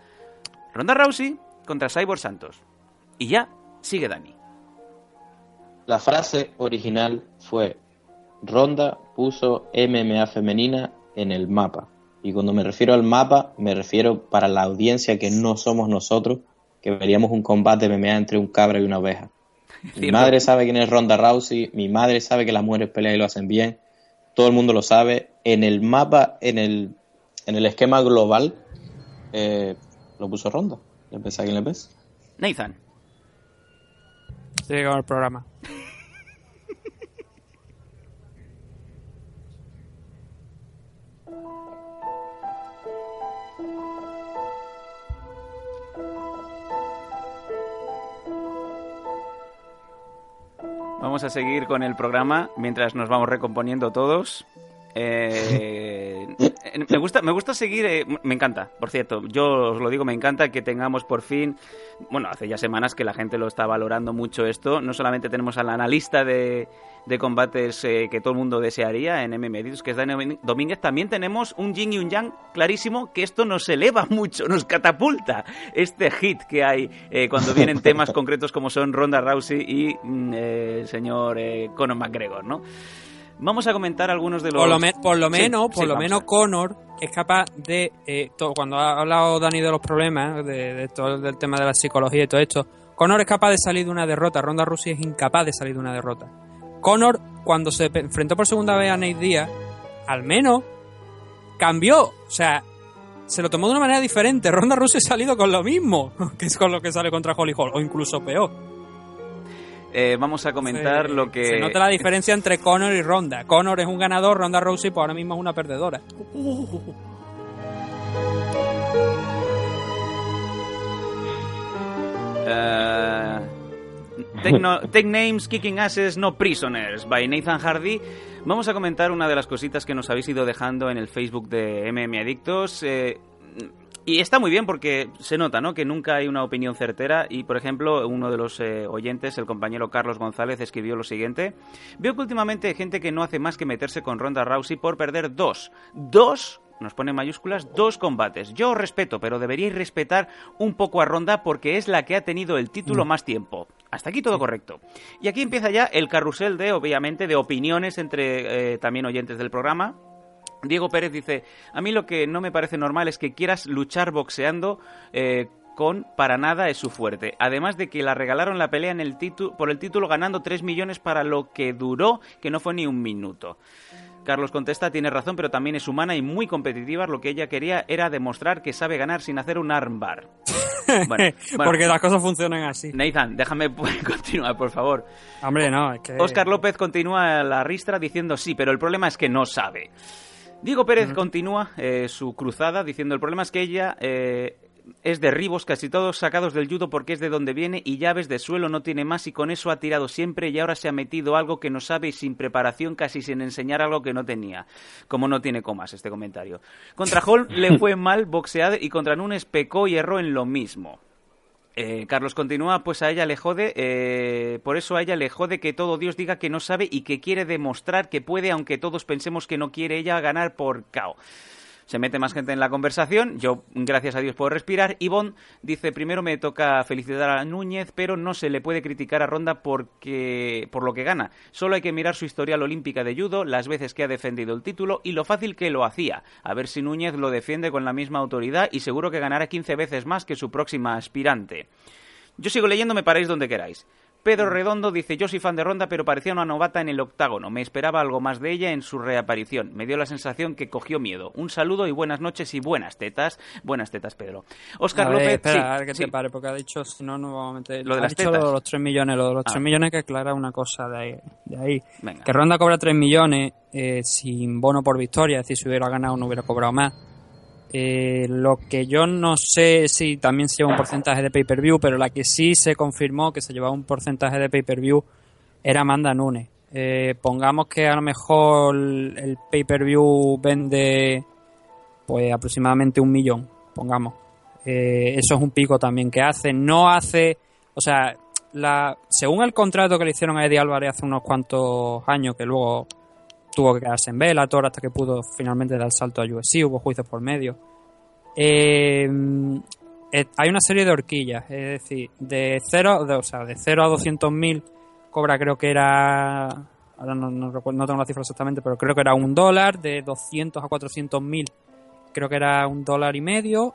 Ronda Rousey contra Cyborg Santos. Y ya sigue Dani. La frase original fue Ronda puso MMA femenina en el mapa. Y cuando me refiero al mapa, me refiero para la audiencia que no somos nosotros, que veríamos un combate MMA entre un cabra y una oveja. Mi madre sabe quién es Ronda Rousey, mi madre sabe que las mujeres pelean y lo hacen bien, todo el mundo lo sabe. En el mapa, en el, en el esquema global, eh, lo puso Ronda. ¿Le pesa a quién le pesa? Nathan. Sigue con el programa. Vamos a seguir con el programa mientras nos vamos recomponiendo todos. Eh, me gusta, me gusta seguir, eh, me encanta, por cierto, yo os lo digo, me encanta que tengamos por fin, bueno, hace ya semanas que la gente lo está valorando mucho esto, no solamente tenemos al analista de, de combates eh, que todo el mundo desearía en MM que es Dani Domínguez, también tenemos un yin y un yang clarísimo que esto nos eleva *laughs* mucho, nos catapulta este hit que hay eh, cuando vienen temas *laughs* concretos como son Ronda Rousey y mm, eh, el señor eh, Conor McGregor, ¿no? Vamos a comentar algunos de los... Por lo, me- por lo Sí, menos, sí, por lo menos Conor es capaz de, eh, todo- cuando ha hablado Dani de los problemas, de, de todo del tema de la psicología y todo esto, Conor es capaz de salir de una derrota, Ronda Rousey es incapaz de salir de una derrota. Conor, cuando se enfrentó por segunda vez a Nate Diaz, al menos cambió, o sea, se lo tomó de una manera diferente. Ronda Rousey ha salido con lo mismo, *laughs* que es con lo que sale contra Holly Hall, o incluso peor. Eh, vamos a comentar lo que... Se nota la diferencia entre Conor y Ronda. Conor es un ganador, Ronda Rousey pues ahora mismo es una perdedora. Eh, take, no- take Names, Kicking Asses, No Prisoners, by Nathan Hardy. Vamos a comentar una de las cositas que nos habéis ido dejando en el Facebook de MM Adictos. eh, y está muy bien porque se nota, ¿no? Que nunca hay una opinión certera. Y, por ejemplo, uno de los eh, oyentes, el compañero Carlos González, escribió lo siguiente. Veo que últimamente hay gente que no hace más que meterse con Ronda Rousey por perder dos. Dos nos pone mayúsculas dos combates. Yo os respeto, pero deberíais respetar un poco a Ronda porque es la que ha tenido el título más tiempo. Hasta aquí todo correcto. Y aquí empieza ya el carrusel de, obviamente, de opiniones entre eh, también oyentes del programa. Diego Pérez dice, a mí lo que no me parece normal es que quieras luchar boxeando eh, con para nada es su fuerte. Además de que la regalaron la pelea en el por el título ganando 3 millones para lo que duró, que no fue ni un minuto. Carlos contesta, tiene razón, pero también es humana y muy competitiva. Lo que ella quería era demostrar que sabe ganar sin hacer un armbar. *laughs* Bueno, bueno. Porque las cosas funcionan así. Nathan, déjame *laughs* continuar, por favor. Hombre, no, es que... Oscar López continúa la ristra diciendo sí, pero el problema es que no sabe. Diego Pérez continúa eh, su cruzada diciendo el problema es que ella eh, es derribos casi todos sacados del judo porque es de donde viene y llaves de suelo no tiene más y con eso ha tirado siempre y ahora se ha metido algo que no sabe y sin preparación casi sin enseñar algo que no tenía. Como no tiene comas este comentario. Contra *laughs* Hall le fue mal boxear y contra Nunes pecó y erró en lo mismo. Eh, Carlos continúa, pues a ella le jode, eh, por eso a ella le jode que todo Dios diga que no sabe y que quiere demostrar que puede, aunque todos pensemos que no quiere ella ganar por KO. Se mete más gente en la conversación, yo gracias a Dios puedo respirar. Ivonne dice, primero me toca felicitar a Núñez, pero no se le puede criticar a Ronda porque, por lo que gana. Solo hay que mirar su historial olímpica de judo, las veces que ha defendido el título y lo fácil que lo hacía. A ver si Núñez lo defiende con la misma autoridad y seguro que ganará 15 veces más que su próxima aspirante. Yo sigo leyendo, me paráis donde queráis. Pedro Redondo dice, yo soy fan de Ronda, pero parecía una novata en el octágono. Me esperaba algo más de ella en su reaparición. Me dio la sensación que cogió miedo. Un saludo y buenas noches y buenas tetas. Buenas tetas, Pedro. Oscar A ver, López, espera, sí, a que sí. te pare, porque ha dicho, si no, no vamos a meter... Lo de las tetas. lo de los 3 millones, lo de los Ah. 3 millones que aclara una cosa de ahí. De ahí. Venga. Que Ronda cobra 3 millones eh, sin bono por victoria, es decir, si hubiera ganado no hubiera cobrado más. Eh, lo que yo no sé si también se lleva un porcentaje de pay-per-view, pero la que sí se confirmó que se llevaba un porcentaje de pay-per-view era Amanda Nunes. Eh, pongamos que a lo mejor el, pay-per-view vende pues aproximadamente un millón, pongamos. Eh, eso es un pico también que hace. No hace, o sea, la, según el contrato que le hicieron a Eddie Álvarez hace unos cuantos años, que luego tuvo que quedarse en Bellator hasta que pudo finalmente dar el salto a UFC, hubo juicios por medio. Eh, eh, hay una serie de horquillas, es decir, de 0 de, o sea, de 0 a 200.000 cobra creo que era ahora no tengo la cifra exactamente, pero creo que era un dólar, de 200 a 400.000 creo que era un dólar y medio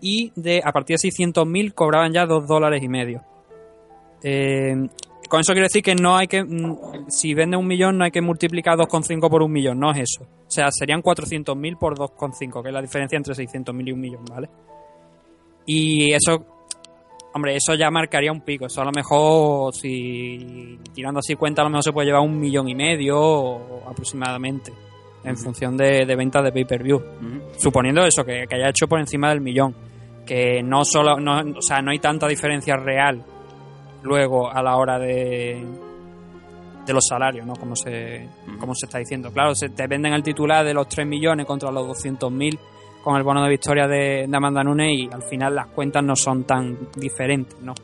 y de a partir de 600.000 cobraban ya dos dólares y medio. Eh, con eso quiero decir que no hay que, mm, si vende un millón no hay que multiplicar 2,5 por un millón, no es eso. O sea, serían 400.000 por 2,5, que es la diferencia entre 600.000 y un millón, ¿vale? Y eso, hombre, eso ya marcaría un pico. Eso a lo mejor, si tirando así cuenta, a lo mejor se puede llevar un millón y medio aproximadamente, en función de, de ventas de pay-per-view. Suponiendo eso, que, que haya hecho por encima del millón. Que no solo, no, o sea, no hay tanta diferencia real luego a la hora de de los salarios, ¿no? Como se, como se está diciendo. Claro, se te venden el titular de los 3 millones contra los 200.000 con el bono de victoria de, de Amanda Nunes y al final las cuentas no son tan diferentes, ¿no?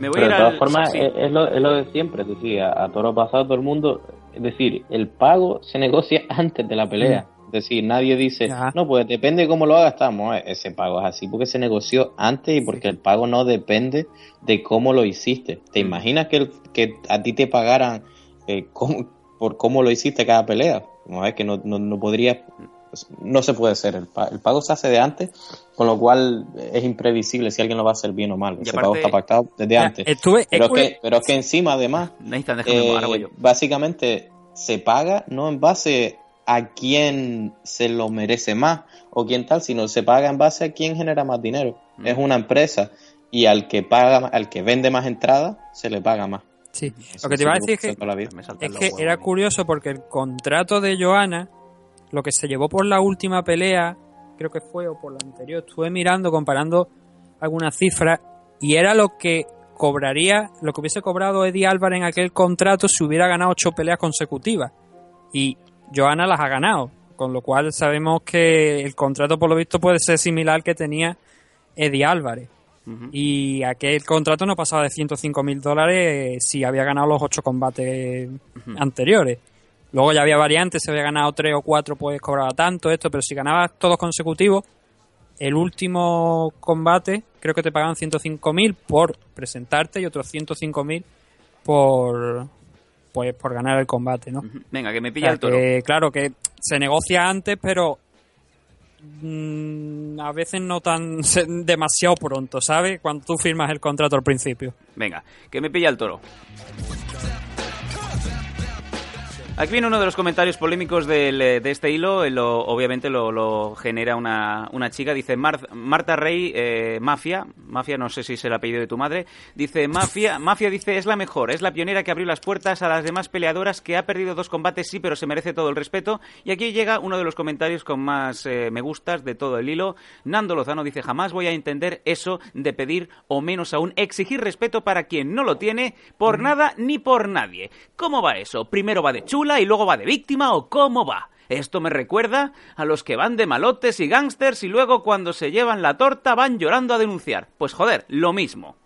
Me voy Pero a de todas al- formas, sí. es, es lo, es lo de siempre, es decir, a, a toro pasado todo el mundo, es decir, el pago se negocia *laughs* antes de la pelea. Es decir, nadie dice, no, pues depende de cómo lo hagas, estamos, eh, ese pago es así, porque se negoció antes y porque el pago no depende de cómo lo hiciste. ¿Te imaginas que, el- que a ti te pagaran eh, cómo- por cómo lo hiciste cada pelea? No, es que no, no, no podría, pues, no se puede hacer, el, pa- el pago se hace de antes, con lo cual eh, es imprevisible si alguien lo va a hacer bien o mal. Y Ese aparte- pago está pactado desde Ya, antes. estuve- pero, estuve- que, pero es que encima, además, Nathan, déjame, eh, básicamente se paga no en base a quién se lo merece más o quién tal, sino se paga en base a quién genera más dinero. Mm. Es una empresa y al que paga, al que vende más entradas, se le paga más. Sí, Eso lo que te iba a decir es que, toda la vida. es que era curioso porque el contrato de Joana, lo que se llevó por la última pelea, creo que fue o por la anterior, estuve mirando, comparando algunas cifras y era lo que cobraría, lo que hubiese cobrado Eddie Álvarez en aquel contrato si hubiera ganado ocho peleas consecutivas. Y Joana las ha ganado, con lo cual sabemos que el contrato por lo visto puede ser similar al que tenía Eddie Álvarez. Y aquel contrato no pasaba de 105 mil dólares si había ganado los ocho combates anteriores. Luego ya había variantes, si había ganado tres o cuatro, pues cobraba tanto esto, pero si ganabas todos consecutivos, el último combate creo que te pagaban 105 mil por presentarte y otros 105 mil por pues por ganar el combate, ¿no? Venga, que me O pilla sea, el toro. que, claro, que se negocia antes, pero mm, a veces no tan *laughs* demasiado pronto, ¿sabes? Cuando tú firmas el contrato al principio. Venga, que me pilla el toro. Aquí viene uno de los comentarios polémicos del, eh, de este hilo. eh, lo- obviamente lo, lo genera una, una chica. Dice Mar- Marta Rey, eh, Mafia. Mafia, no sé si es el apellido de tu madre. Dice Mafia. Mafia dice: Es la mejor. Es la pionera que abrió las puertas a las demás peleadoras que ha perdido dos combates, sí, pero se merece todo el respeto. Y aquí llega uno de los comentarios con más eh, me gustas de todo el hilo. Nando Lozano dice: Jamás voy a entender eso de pedir, o menos aún, exigir respeto para quien no lo tiene, por nada ni por nadie. ¿Cómo va eso? ¿Primero va de chula y luego va de víctima o cómo va? Esto me recuerda a los que van de malotes y gángsters y luego cuando se llevan la torta van llorando a denunciar. Pues joder, lo mismo.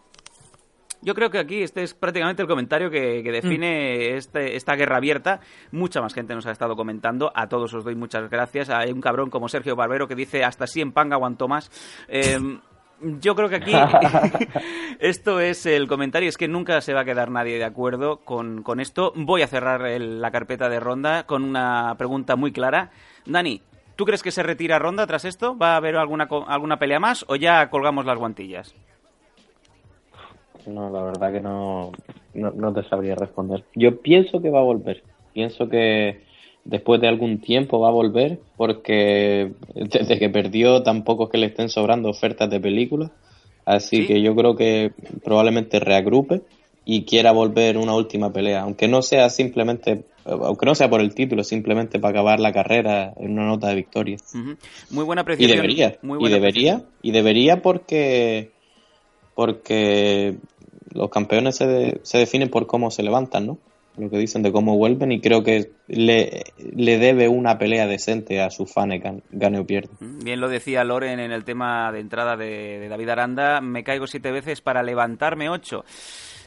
Yo creo que aquí este es prácticamente el comentario que, que define este- esta guerra abierta. Mucha más gente nos ha estado comentando. A todos os doy muchas gracias. Hay un cabrón como Sergio Barbero que dice hasta en panga aguantó más. Eh, yo creo que aquí *laughs* esto es el comentario. Es que nunca se va a quedar nadie de acuerdo con, con esto. Voy a cerrar el- la carpeta de ronda con una pregunta muy clara. Dani, ¿tú crees que se retira ronda tras esto? ¿Va a haber alguna, co- alguna pelea más o ya colgamos las guantillas? No, la verdad que no, no, no te sabría responder. Yo pienso que va a volver. Pienso que después de algún tiempo va a volver porque desde que perdió tampoco es que le estén sobrando ofertas de películas. Así que yo creo que probablemente reagrupe y quiera volver una última pelea, aunque no sea simplemente, aunque no sea por el título, simplemente para acabar la carrera en una nota de victoria. Muy buena Y apreciación. debería, Muy y debería, y debería porque porque los campeones se, de- se definen por cómo se levantan, ¿no? Lo que dicen de cómo vuelven y creo que le, le debe una pelea decente a sus fans, gan- gane o pierda. Bien lo decía Loren en el tema de entrada de, David Aranda, me caigo siete veces para levantarme ocho.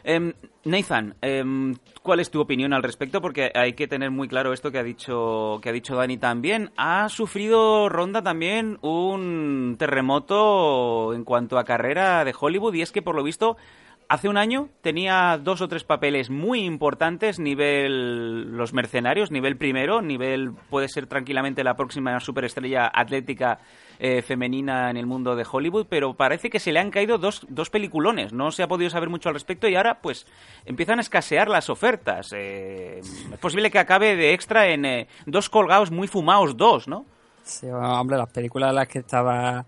Em, Nathan, em, ¿cuál es tu opinión al respecto? Porque hay que tener muy claro esto que ha dicho que ha dicho Dani también. Ha sufrido Ronda también un terremoto en cuanto a carrera de Hollywood y es que por lo visto Hace un año tenía dos o tres papeles muy importantes, nivel Los Mercenarios, nivel primero, nivel puede ser tranquilamente la próxima superestrella atlética eh, femenina en el mundo de Hollywood, pero parece que se le han caído dos, dos peliculones, no se ha podido saber mucho al respecto y ahora pues empiezan a escasear las ofertas. Eh, es posible que acabe de extra en eh, dos colgados muy fumados dos, ¿no? Sí, hombre, las películas en las que estaba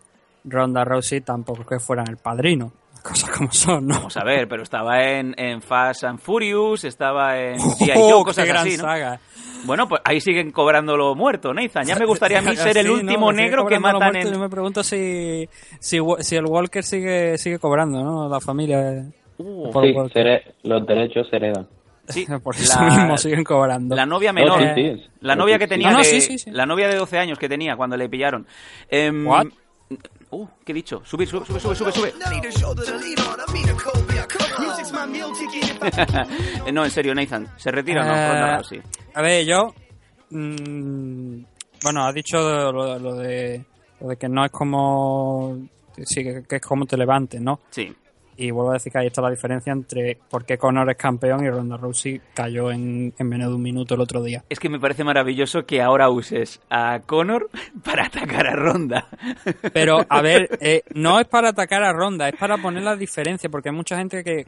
Ronda Rousey tampoco que fueran el padrino. Cosas como son, ¿no? Vamos a ver, pero estaba en, en Fast and Furious, estaba en *laughs* G.I. Oh, Joe, qué cosas gran así, ¿no? saga. Bueno, pues ahí siguen cobrando lo muerto, Nathan. Ya me *laughs* gustaría a mí ser el último negro que matan en... Yo me pregunto si, si, si el Walker sigue sigue cobrando, ¿no? La familia. Uh, Sí, se here- los derechos se heredan. Sí, *laughs* Por eso la- mismo siguen cobrando. La novia menor. No, sí, sí. La novia que tenía No, no, de, sí, sí, sí. La novia de 12 años que tenía cuando le pillaron. What? Uh, ¿qué he dicho? Subir, sube, sube, sube, sube, sube. Eh, no, en serio, Nathan. ¿Se retira o no? Eh, Ronda Rousey. A ver, yo. mm, bueno, has dicho lo, lo de, lo de que no es como. Sí, que, que es como te levantes, ¿no? Sí. Y vuelvo a decir que ahí está la diferencia entre por qué Conor es campeón y Ronda Rousey cayó en, en menos de un minuto el otro día. Es que me parece maravilloso que ahora uses a Connor *laughs* para atacar a Ronda. Pero, a *laughs* ver, eh, no es para atacar a Ronda, es para poner la diferencia, porque hay mucha gente que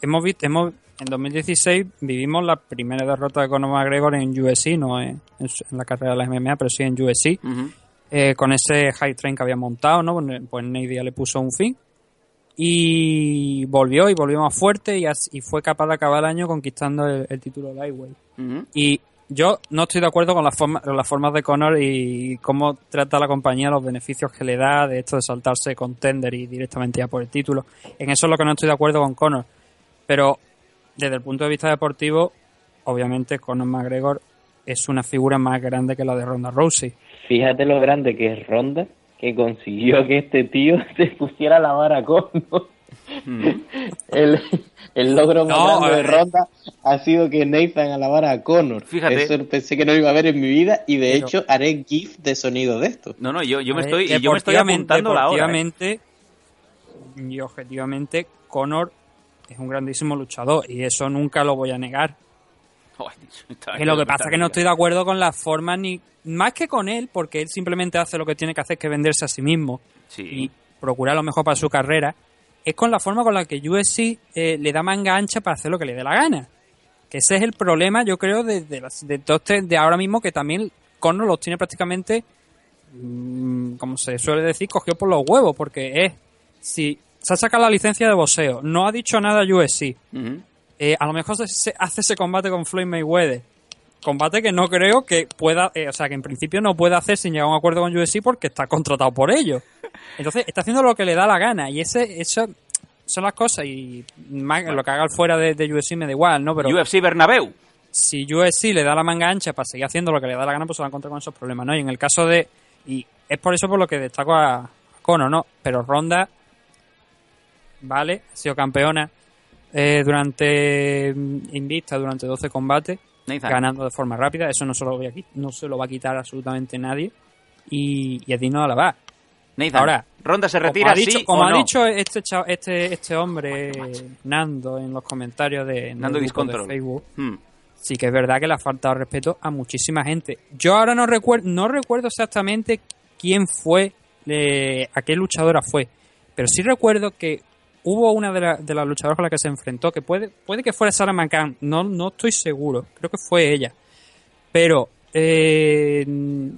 hemos visto, hemos, en 2016 vivimos la primera derrota de Conor McGregor en UFC, no en, en en la carrera de la MMA, pero sí en UFC, eh, con ese high train que había montado, ¿no? Pues, Pues Diaz le puso un fin. Y volvió y volvió más fuerte y, fue capaz de acabar el año conquistando el, el título lightweight. Ujú. Y yo no estoy de acuerdo con las formas, con las formas de Conor y cómo trata la compañía, los beneficios que le da, de esto de saltarse contender y directamente ya por el título. En eso es lo que no estoy de acuerdo con Conor. Pero desde el punto de vista deportivo, obviamente Conor McGregor es una figura más grande que la de Ronda Rousey. Fíjate lo grande que es Ronda, que consiguió que este tío *laughs* se pusiera la vara con el, el logro más No, grande de eh. Ronda ha sido que Nathan alabara a Connor. Fíjate. Eso pensé que no iba a ver en mi vida y de Pero- hecho haré GIF de sonido de esto. No, no, yo, yo me ver, estoy, yo me estoy apuntando la hora. ¿eh? Y objetivamente, Conor es un grandísimo luchador y eso nunca lo voy a negar. *laughs* Que lo que pasa es que no estoy de acuerdo con las formas ni más que con él, porque él simplemente hace lo que tiene que hacer, que es venderse a sí mismo Sí. y procurar lo mejor para su carrera. Es con la forma con la que UFC eh, le da manga ancha para hacer lo que le dé la gana. Que ese es el problema, yo creo, de, de, las- de, todo este- de ahora mismo, que también Conor los tiene prácticamente, mm, como se suele decir, cogió por los huevos, porque es, si se ha sacado la licencia de boxeo, no ha dicho nada UFC, Ujú. Eh, a lo mejor se, hace ese combate con Floyd Mayweather. Combate que no creo que pueda, eh, o sea, que en principio no puede hacer sin llegar a un acuerdo con UFC porque está contratado por ellos. Entonces, está haciendo lo que le da la gana y ese, eso son las cosas y más, lo que haga el fuera de, de UFC me da igual, ¿no? Pero UFC Bernabéu. si UFC le da la manga ancha para seguir haciendo lo que le da la gana, pues se va a encontrar con esos problemas, ¿no? Y en el caso de, y es por eso por lo que destaco a, a Conor, ¿no? Pero Ronda, vale, ha sido campeona eh, durante mm, invicta durante 12 combates, Nathan. ganando de forma rápida, eso no se lo, voy a no se lo va a quitar absolutamente nadie y, y es digno de alabar. Nathan. Ahora, Ronda se Como retira, ha dicho, sí como o ha no? dicho este, este este hombre Nando en los comentarios de, Nando de. Facebook, Hmm. sí que es verdad que le ha faltado respeto a muchísima gente. Yo ahora no recuerdo, no recuerdo exactamente quién fue, eh, a qué luchadora fue, pero sí recuerdo que hubo una de, la- de las luchadoras con la que se enfrentó, que puede, puede que fuera Sarah McCann, no, no estoy seguro, creo que fue ella. Pero eh,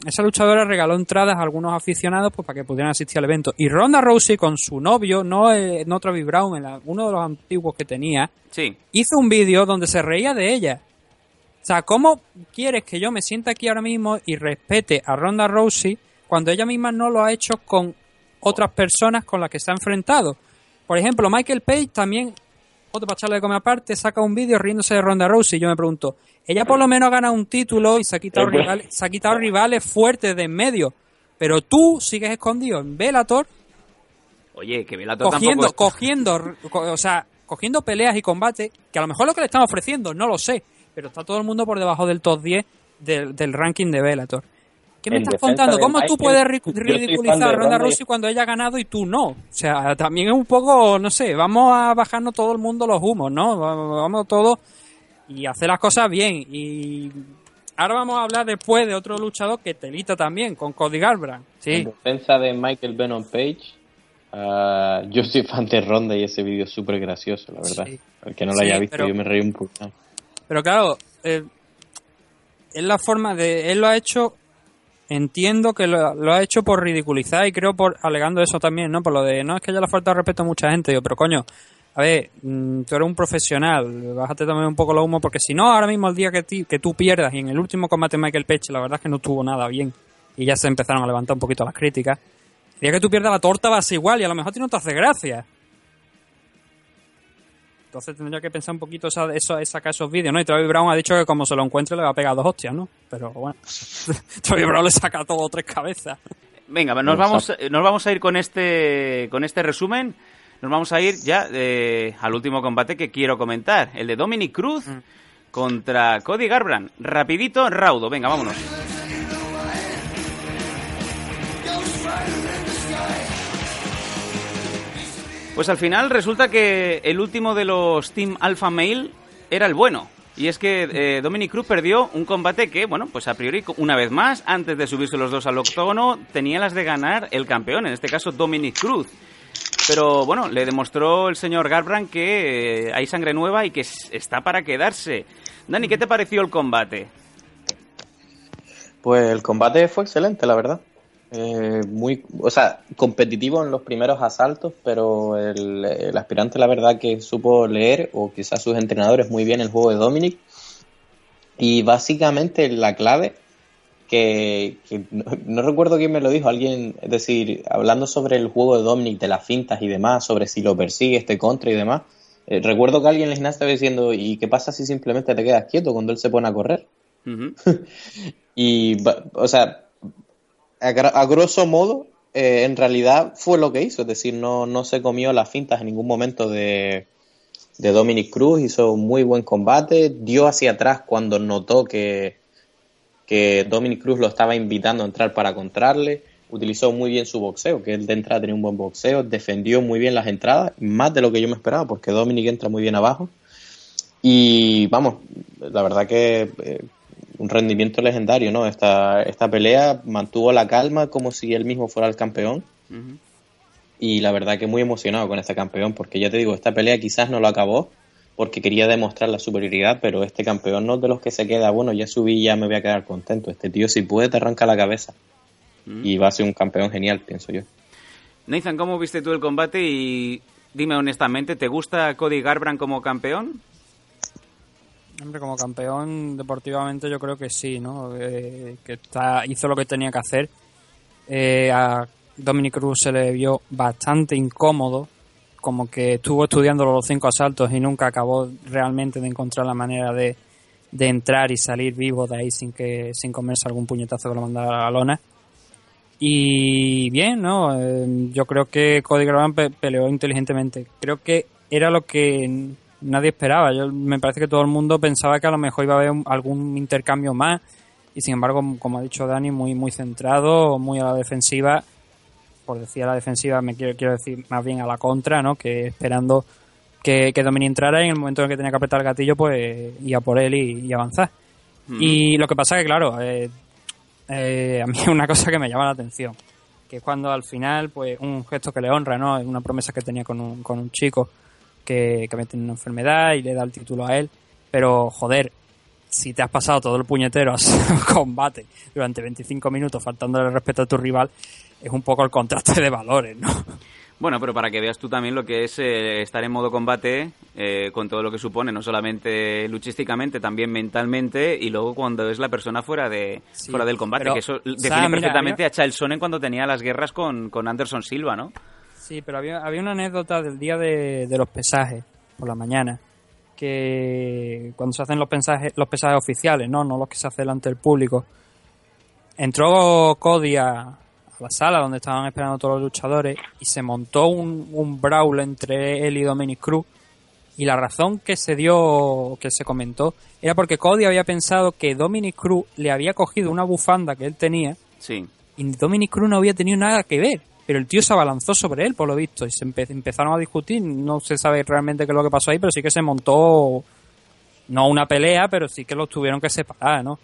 esa luchadora regaló entradas a algunos aficionados pues, para que pudieran asistir al evento. Y Ronda Rousey con su novio, no, eh, no Travis Brown, en la- uno de los antiguos que tenía, Sí. hizo un vídeo donde se reía de ella. O sea, ¿cómo quieres que yo me sienta aquí ahora mismo y respete a Ronda Rousey cuando ella misma no lo ha hecho con otras personas con las que se ha enfrentado? Por ejemplo, Michael Page también otro para echarle de comer aparte, saca un vídeo riéndose de Ronda Rousey. Y yo me pregunto, ella por lo menos ha ganado un título y se ha quitado, rivales, se ha quitado rivales fuertes de en medio. Pero tú sigues escondido en Bellator Oye, que Bellator cogiendo, tampoco... cogiendo, co- o sea, cogiendo peleas y combates, que a lo mejor lo que le están ofreciendo, no lo sé, pero está todo el mundo por debajo del top 10 del, del ranking de Bellator. ¿Qué me estás contando? ¿Cómo tú puedes ridiculizar a Ronda Rousey cuando ella ha ganado y tú no? O sea, también es un poco, no sé, vamos a bajarnos todo el mundo los humos, ¿no? Vamos todos y hacer las cosas bien. Y ahora vamos a hablar después de otro luchador que telita también, con Cody Garbrandt. Sí. En defensa de Michael Venom Page, ah, yo soy fan de Ronda y ese vídeo es súper gracioso, la verdad. Sí. El que no lo Sí, haya visto, pero- yo me reí un poco. Pero claro, eh, es la forma de. Él lo ha hecho. Entiendo que lo, ha hecho por ridiculizar y creo por alegando eso también, ¿no? Por lo de no es que ya le ha faltado respeto a mucha gente. Yo, pero coño, a ver, mm, tú eres un profesional, bájate también un poco lo humo, porque si no, ahora mismo el día que, ti- que tú pierdas y en el último combate Michael Page, la verdad es que no estuvo nada bien y ya se empezaron a levantar un poquito las críticas. El día que tú pierdas la torta va a ser igual y a lo mejor a ti no te hace gracia. Entonces tendría que pensar un poquito esa, eso, sacar esos vídeos, ¿no? Y Travis Brown ha dicho que como se lo encuentre le va a pegar dos hostias, ¿no? Pero bueno, *laughs* Travis Brown le saca todo tres cabezas. Venga, nos vamos, nos vamos a ir con este, con este resumen. Nos vamos a ir ya eh, al último combate que quiero comentar, el de Dominic Cruz contra Cody Garbrandt. Rapidito, raudo. Venga, vámonos. Pues al final resulta que el último de los Team Alpha Male era el bueno. Y es que eh, Dominic Cruz perdió un combate que, bueno, pues a priori, una vez más, antes de subirse los dos al octógono, tenía las de ganar el campeón, en este caso Dominic Cruz. Pero bueno, le demostró el señor Garbrandt que eh, hay sangre nueva y que está para quedarse. Dani, ¿qué te pareció el combate? Pues el combate fue excelente, la verdad. Eh, muy, o sea, competitivo en los primeros asaltos, pero el, el aspirante, la verdad, que supo leer, o quizás sus entrenadores, muy bien el juego de Dominic. Y básicamente la clave, que, que no, no recuerdo quién me lo dijo, alguien, es decir, hablando sobre el juego de Dominic, de las fintas y demás, sobre si lo persigue este contra y demás. eh, recuerdo que alguien en el gimnasio estaba diciendo, ¿y qué pasa si simplemente te quedas quieto cuando él se pone a correr? Ujú. *laughs* Y, ba- o sea, a, grosso modo, eh, en realidad fue lo que hizo. Es decir, no, no se comió las fintas en ningún momento de, de Dominic Cruz. Hizo un muy buen combate. Dio hacia atrás cuando notó que, que Dominic Cruz lo estaba invitando a entrar para contrarle. Utilizó muy bien su boxeo, que él de entrada tenía un buen boxeo. Defendió muy bien las entradas, más de lo que yo me esperaba, porque Dominic entra muy bien abajo. Y vamos, la verdad que eh, un rendimiento legendario, ¿no? Esta, esta pelea mantuvo la calma como si él mismo fuera el campeón. Y la verdad que muy emocionado con este campeón, porque ya te digo, esta pelea quizás no lo acabó porque quería demostrar la superioridad, pero este campeón no es de los que se queda, bueno, ya subí, ya me voy a quedar contento. Este tío, si puede, te arranca la cabeza. Mm. Y va a ser un campeón genial, pienso yo. Nathan, ¿cómo viste tú el combate? Y dime honestamente, ¿te gusta Cody Garbrandt como campeón? Hombre, como campeón deportivamente yo creo que sí, ¿no? Eh, que hizo lo que tenía que hacer. Eh, a Dominic Cruz se le vio bastante incómodo, como que estuvo estudiando los cinco asaltos y nunca acabó realmente de encontrar la manera de, de entrar y salir vivo de ahí sin que sin comerse algún puñetazo que lo mandara a la lona. Y bien, ¿no? Eh, yo creo que Cody Garbrandt pe- peleó inteligentemente. Creo que era lo que nadie esperaba. Yo, me parece que todo el mundo pensaba que a lo mejor iba a haber un- algún intercambio más. Y sin embargo, como ha dicho Dani, muy, muy centrado, muy a la defensiva. Por decir a la defensiva, me quiero, quiero decir más bien a la contra, ¿no? Que esperando que, que Dominic entrara y en el momento en el que tenía que apretar el gatillo, pues iba por él y, y avanzar. Y lo que pasa que, claro, eh, eh, a mí es una cosa que me llama la atención. Que es cuando al final, pues, un gesto que le honra, ¿no? Es una promesa que tenía con un, con un chico que, que había tenido una enfermedad y le da el título a él. Pero, joder, si te has pasado todo el puñetero *laughs* a combate durante 25 minutos faltándole respeto a tu rival, es un poco el contraste de valores, ¿no? Bueno, pero para que veas tú también lo que es eh, estar en modo combate eh, con todo lo que supone, no solamente luchísticamente, también mentalmente, y luego cuando es la persona fuera de Sí, fuera del combate, pero, que eso define mira, perfectamente mira- a Chael Sonnen cuando tenía las guerras con, con Anderson Silva, ¿no? Sí, pero había, había una anécdota del día de, de los pesajes por la mañana, que cuando se hacen los pesajes, los pesajes oficiales, ¿no? No los que se hacen delante del público. Entró Cody a, la sala donde estaban esperando todos los luchadores y se montó un, un brawl entre él y Dominic Cruz. Y la razón que se dio, que se comentó, era porque Cody había pensado que Dominic Cruz le había cogido una bufanda que él tenía Sí. y Dominic Cruz no había tenido nada que ver. Pero el tío se abalanzó sobre él, por lo visto, y se empe- empezaron a discutir. No se sabe realmente qué es lo que pasó ahí, pero sí que se montó, no una pelea, pero sí que los tuvieron que separar, ¿no?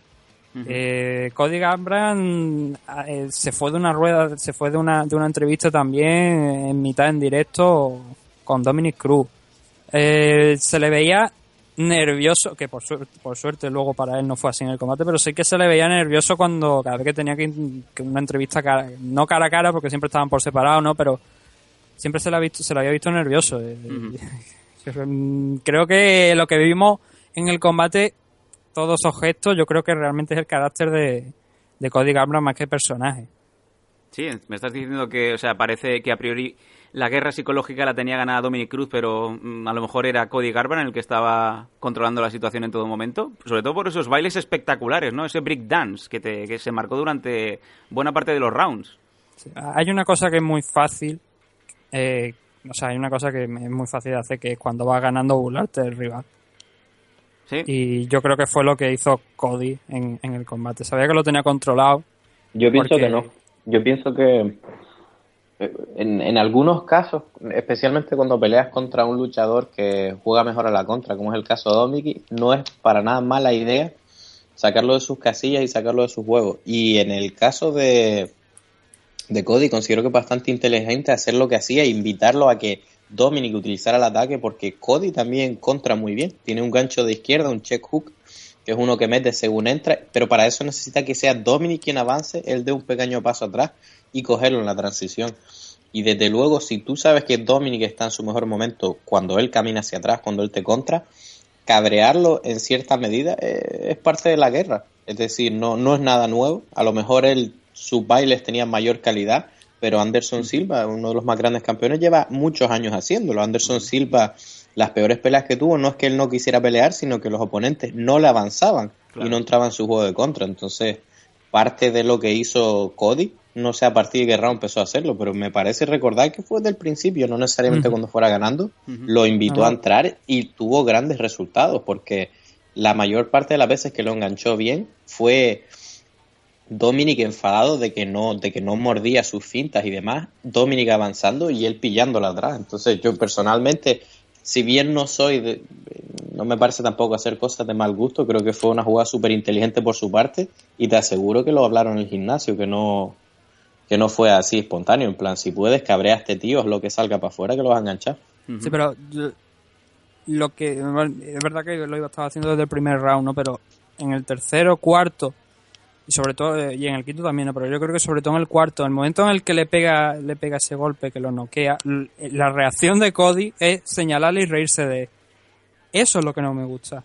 Eh, Cody Gambran eh, se fue de una rueda, se fue de una, de una entrevista también en mitad en directo con Dominic Cruz. Eh, se le veía nervioso, que por, suer- por suerte luego para él no fue así en el combate, pero sí que se le veía nervioso cuando cada vez que tenía que, que una entrevista cara- no cara a cara porque siempre estaban por separado, ¿no? Pero siempre se le, ha visto, se le había visto nervioso. Eh, *laughs* mm, Creo que lo que vimos en el combate, todos esos gestos, yo creo que realmente es el carácter de, de Cody Gambran más que personaje. Sí, me estás diciendo que, o sea, parece que a priori la guerra psicológica la tenía ganada Dominic Cruz, pero mm, a lo mejor era Cody Garbrandt el que estaba controlando la situación en todo momento. Sobre todo por esos bailes espectaculares, ¿no? Ese break dance que, te, que se marcó durante buena parte de los rounds. Hay una cosa que es muy fácil, eh, o sea, hay una cosa que es muy fácil de hacer, que es cuando vas ganando burlarte del rival. Sí. Y yo creo que fue lo que hizo Cody en, en el combate. Sabía que lo tenía controlado. Yo pienso porque- que no. Yo pienso que en, algunos casos, especialmente cuando peleas contra un luchador que juega mejor a la contra, como es el caso de Dominic, no es para nada mala idea sacarlo de sus casillas y sacarlo de sus juegos. Y en el caso de, de Cody, considero que es bastante inteligente hacer lo que hacía e invitarlo a que Dominic utilizara el ataque, porque Cody también contra muy bien. Tiene un gancho de izquierda, un check hook, que es uno que mete según entra, pero para eso necesita que sea Dominic quien avance, él dé un pequeño paso atrás y cogerlo en la transición. Y desde luego, si tú sabes que Dominic está en su mejor momento cuando él camina hacia atrás, cuando él te contra, cabrearlo en cierta medida eh, es parte de la guerra. Es decir, no, no es nada nuevo. A lo mejor él, sus bailes tenían mayor calidad, pero Anderson Silva, uno de los más grandes campeones, lleva muchos años haciéndolo. Anderson Silva, las peores peleas que tuvo no es que él no quisiera pelear, sino que los oponentes no le avanzaban y no entraban en su juego de contra. Entonces, parte de lo que hizo Cody, no sé a partir de qué round empezó a hacerlo, pero me parece recordar que fue desde el principio, no necesariamente cuando fuera ganando, lo invitó a entrar y tuvo grandes resultados, porque la mayor parte de las veces que lo enganchó bien fue Dominic enfadado de que no, de que no mordía sus fintas y demás, Dominic avanzando y él pillándola atrás. Entonces yo personalmente, si bien no soy de, no me parece tampoco hacer cosas de mal gusto, creo que fue una jugada súper inteligente por su parte y te aseguro que lo hablaron en el gimnasio, que no, que no fue así espontáneo, en plan, si puedes, cabrea a este tío, es lo que salga para afuera que lo vas a enganchar. Sí, pero yo- lo que es verdad que lo iba estaba haciendo desde el primer round, ¿no? Pero en el tercero, cuarto y sobre todo eh, y en el quinto también, ¿no? pero yo creo que sobre todo en el cuarto, el momento en el que le pega le pega ese golpe que lo noquea, l- la reacción de Cody es señalarle y reírse de él. Eso es lo que no me gusta.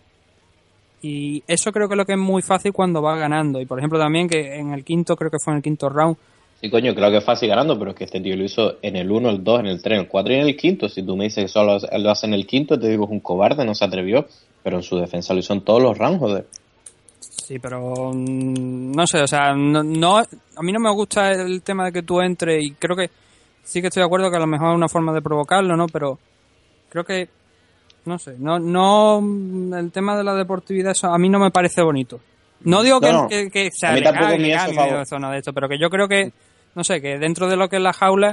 Y eso creo que es lo que es muy fácil cuando va ganando. Y por ejemplo también que en el quinto, creo que fue en el quinto round, Sí, coño, creo que es fácil ganando, pero es que este tío lo hizo en el 1, el 2, en el 3, en el 4 y en el quinto. Si tú me dices que solo lo hace en el quinto, te digo es un cobarde, no se atrevió, pero en su defensa lo hizo en todos los rounds, joder. Sí, pero mm, no sé, o sea, no, no- a mí no me gusta el tema de que tú entres y creo que sí que estoy de acuerdo que a lo mejor es una forma de provocarlo, ¿no? Pero creo que, no sé, no, no, mm, el tema de la deportividad, eso a mí no me parece bonito. No digo que, No, no. que, que sea A mí legal, que favor. de esto, pero que yo creo que, no sé, que dentro de lo que es la jaula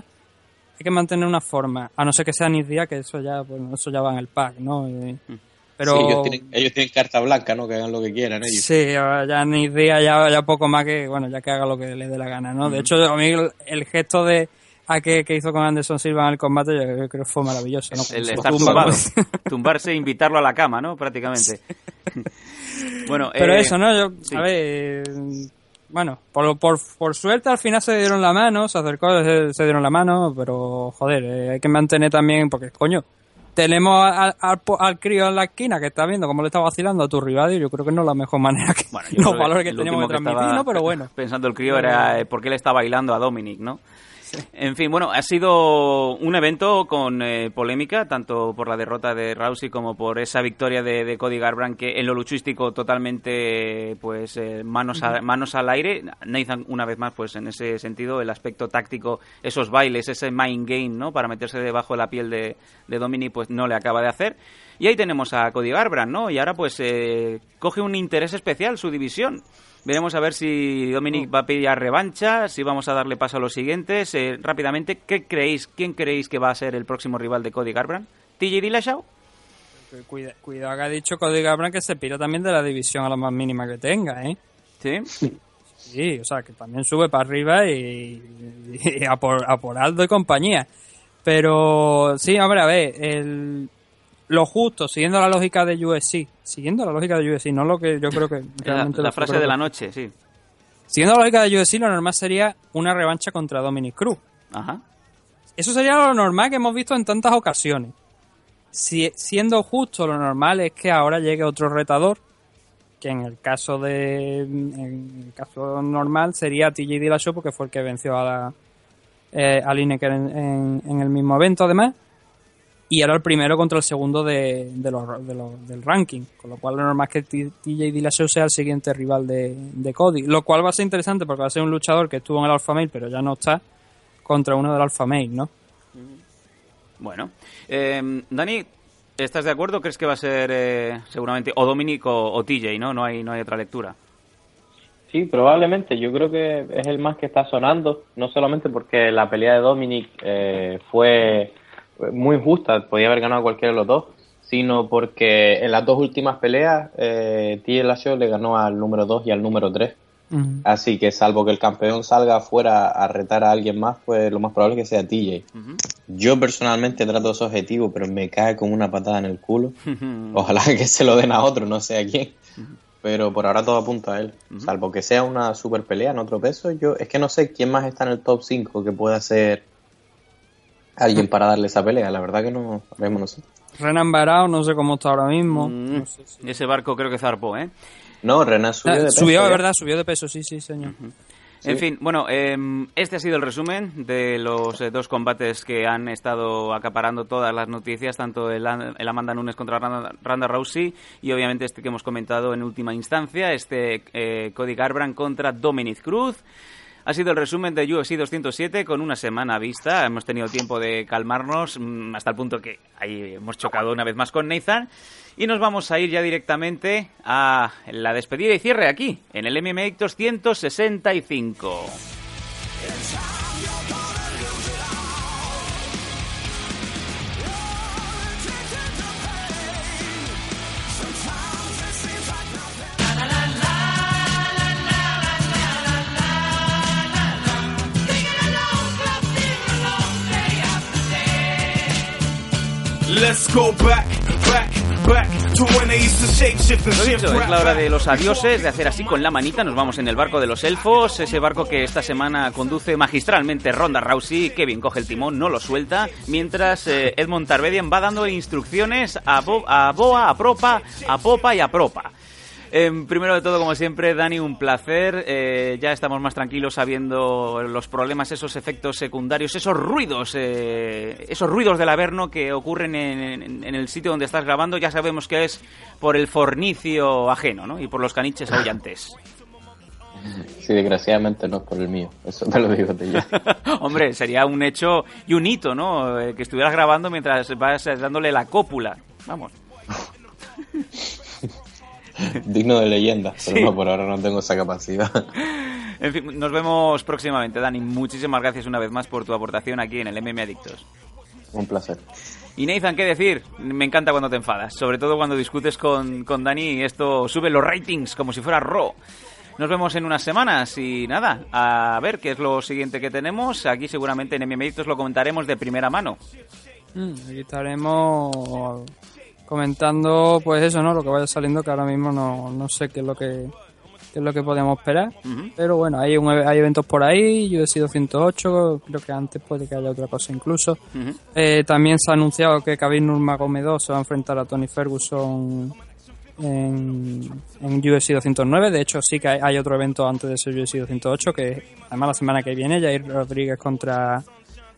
hay que mantener una forma, a no ser que sea ni día, que eso ya, pues, eso ya va en el pack, ¿no? Y- pero Sí, ellos, tienen, ellos tienen carta blanca, ¿no? Que hagan lo que quieran ellos. Sí, ahora ya ni día, ya, ya poco más que, bueno, ya que haga lo que le dé la gana, ¿no? De hecho, a mí el, el gesto de a que, que hizo con Anderson Silva en el combate, yo creo que fue maravilloso, ¿no? El Se estar tumba, tumbado. *laughs* Tumbarse e invitarlo a la cama, ¿no? Prácticamente. *laughs* bueno, Pero eh, eso, ¿no? Yo, sí. a ver, eh, bueno, por, por, por suerte al final se dieron la mano, se acercó, se, se dieron la mano, pero joder, eh, hay que mantener también, porque coño, tenemos al, al, al crío en la esquina que está viendo cómo le está vacilando a tu rival y yo creo que no es la mejor manera que yo los valores que el tenemos que último transmitir, ¿no? Pero bueno. *laughs* Pensando el crío era eh, por qué le está bailando a Dominic, ¿no? En fin, bueno, ha sido un evento con eh, polémica, tanto por la derrota de Rousey como por esa victoria de, de Cody Garbrandt, que en lo luchístico totalmente, pues, eh, manos, a- manos al aire. Nathan, una vez más, pues, en ese sentido, el aspecto táctico, esos bailes, ese mind game, ¿no? Para meterse debajo de la piel de, de Dominic, pues, no le acaba de hacer. Y ahí tenemos a Cody Garbrandt, ¿no? Y ahora, pues, eh, coge un interés especial su división. Veremos a ver si Dominic va a pedir revancha, si vamos a darle paso a los siguientes. Eh, rápidamente, ¿qué creéis? ¿Quién creéis que va a ser el próximo rival de Cody Garbrandt? ¿TJ Dillashaw? Cuida- cuidado que ha dicho Cody Garbrandt que se pira también de la división a la más mínima que tenga, ¿eh? Sí. Sí, o sea, que también sube para arriba y, y a, por, a por Aldo y compañía. Pero sí, hombre, a ver, el, lo justo, siguiendo la lógica de USC, siguiendo la lógica de USC, no lo que yo creo que... *laughs* La, realmente la frase de la noche, sí. Siguiendo la lógica de UFC, lo normal sería una revancha contra Dominic Cruz. Ajá. Eso sería lo normal que hemos visto en tantas ocasiones. Si, siendo justo, lo normal es que ahora llegue otro retador, que en el caso de en el caso normal sería TJ Dillashaw porque fue el que venció a la, eh, a Lineker en, en- en el mismo evento además y era el primero contra el segundo de, de los- de los- del ranking con lo cual lo normal es que T- TJ Dillashaw sea el siguiente rival de, de Cody lo cual va a ser interesante porque va a ser un luchador que estuvo en el Alpha Male pero ya no está contra uno del Alpha Male ¿no? Bueno. Eh, Dani, ¿estás de acuerdo? ¿Crees que va a ser eh, seguramente o Dominic o, o TJ, no? No hay, no hay otra lectura. Sí, probablemente. Yo creo que es el más que está sonando, no solamente porque la pelea de Dominic eh, fue muy justa, podía haber ganado cualquiera de los dos, sino porque en las dos últimas peleas eh, T. Lashley le ganó al número 2 y al número 3. Así que salvo que el campeón salga afuera a retar a alguien más, pues lo más probable es que sea TJ. Yo personalmente trato ese objetivo, pero me cae como una patada en el culo. Ojalá *laughs* que se lo den a otro, no sé a quién. Pero por ahora todo apunta a él. Salvo que sea una super pelea en otro peso, yo es que no sé quién más está en el top 5 que pueda ser alguien para darle esa pelea. La verdad que no, no sé. Renan Barao no sé cómo está ahora mismo Mm, Ese barco creo que zarpó, ¿eh? No, Renan subió Ah, de peso. subió, ya. verdad, subió de peso, sí, sí, señor. En fin, bueno, em, este ha sido el resumen de los eh, dos combates que han estado acaparando todas las noticias, tanto el, el Amanda Nunes contra Randa, Ronda Rousey y obviamente este que hemos comentado en última instancia, este eh, Cody Garbrandt contra Dominic Cruz. Ha sido el resumen de UFC 207 con una semana vista. Hemos tenido tiempo de calmarnos mm, hasta el punto que ahí hemos chocado una vez más con Nathan. Y nos vamos a ir ya directamente a la despedida y cierre aquí, en el MMA 265. Let's go back, back, back to when they used to shape shift and Lo shift dicho, es la hora de los adioses, de hacer así con la manita. Nos vamos en el barco de los elfos, ese barco que esta semana conduce magistralmente Ronda Rousey. bien coge el timón, no lo suelta. Mientras eh, Edmond Tarvedian va dando instrucciones a, Bo- a Boa, a Propa, a Popa y a Propa. Em, primero de todo, como siempre, Dani, un placer. Eh, ya estamos más tranquilos sabiendo los problemas, esos efectos secundarios, esos ruidos, eh, esos ruidos del averno que ocurren en, en- en el sitio donde estás grabando. Ya sabemos que es por el fornicio ajeno, ¿no? Y por los caniches aullantes. *laughs* Sí, desgraciadamente no es por el mío. Eso te lo digo de ya. *laughs* Hombre, sería un hecho y un hito, ¿no? Eh, que estuvieras grabando mientras vas eh, dándole la cópula. Vamos. *laughs* *laughs* Digno de leyenda, pero Sí. no, por ahora no tengo esa capacidad. *laughs* En fin, nos vemos próximamente, Dani. Muchísimas gracias una vez más por tu aportación aquí en el MM Adictos. Un placer. Y Nathan, ¿qué decir? Me encanta cuando te enfadas, sobre todo cuando discutes con, con Dani y esto sube los ratings como si fuera Raw. Nos vemos en unas semanas y nada, a ver qué es lo siguiente que tenemos. Aquí seguramente en MM Adictos lo comentaremos de primera mano. Mm, aquí estaremos comentando, pues eso, ¿no? Lo que vaya saliendo, que ahora mismo no, no sé qué es lo que qué es lo que podemos esperar. Pero bueno, hay, un, hay eventos por ahí, sido 108, creo que antes puede que haya otra cosa incluso. Eh, también se ha anunciado que Khabib Nurmagomedov se va a enfrentar a Tony Ferguson en, en UFC 209. De hecho, sí que hay, hay otro evento antes de ese UFC 208, que además la semana que viene, Jair Rodríguez contra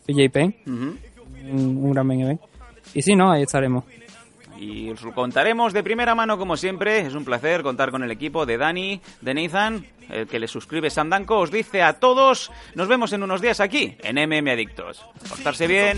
PJ Penn, Ujú. un, un gran main event. Y sí, no, ahí estaremos. Y os lo contaremos de primera mano como siempre. Es un placer contar con el equipo de Dani, de Nathan, el que le suscribe Sandanco. Os dice a todos, nos vemos en unos días aquí, en MM Adictos. Portarse bien.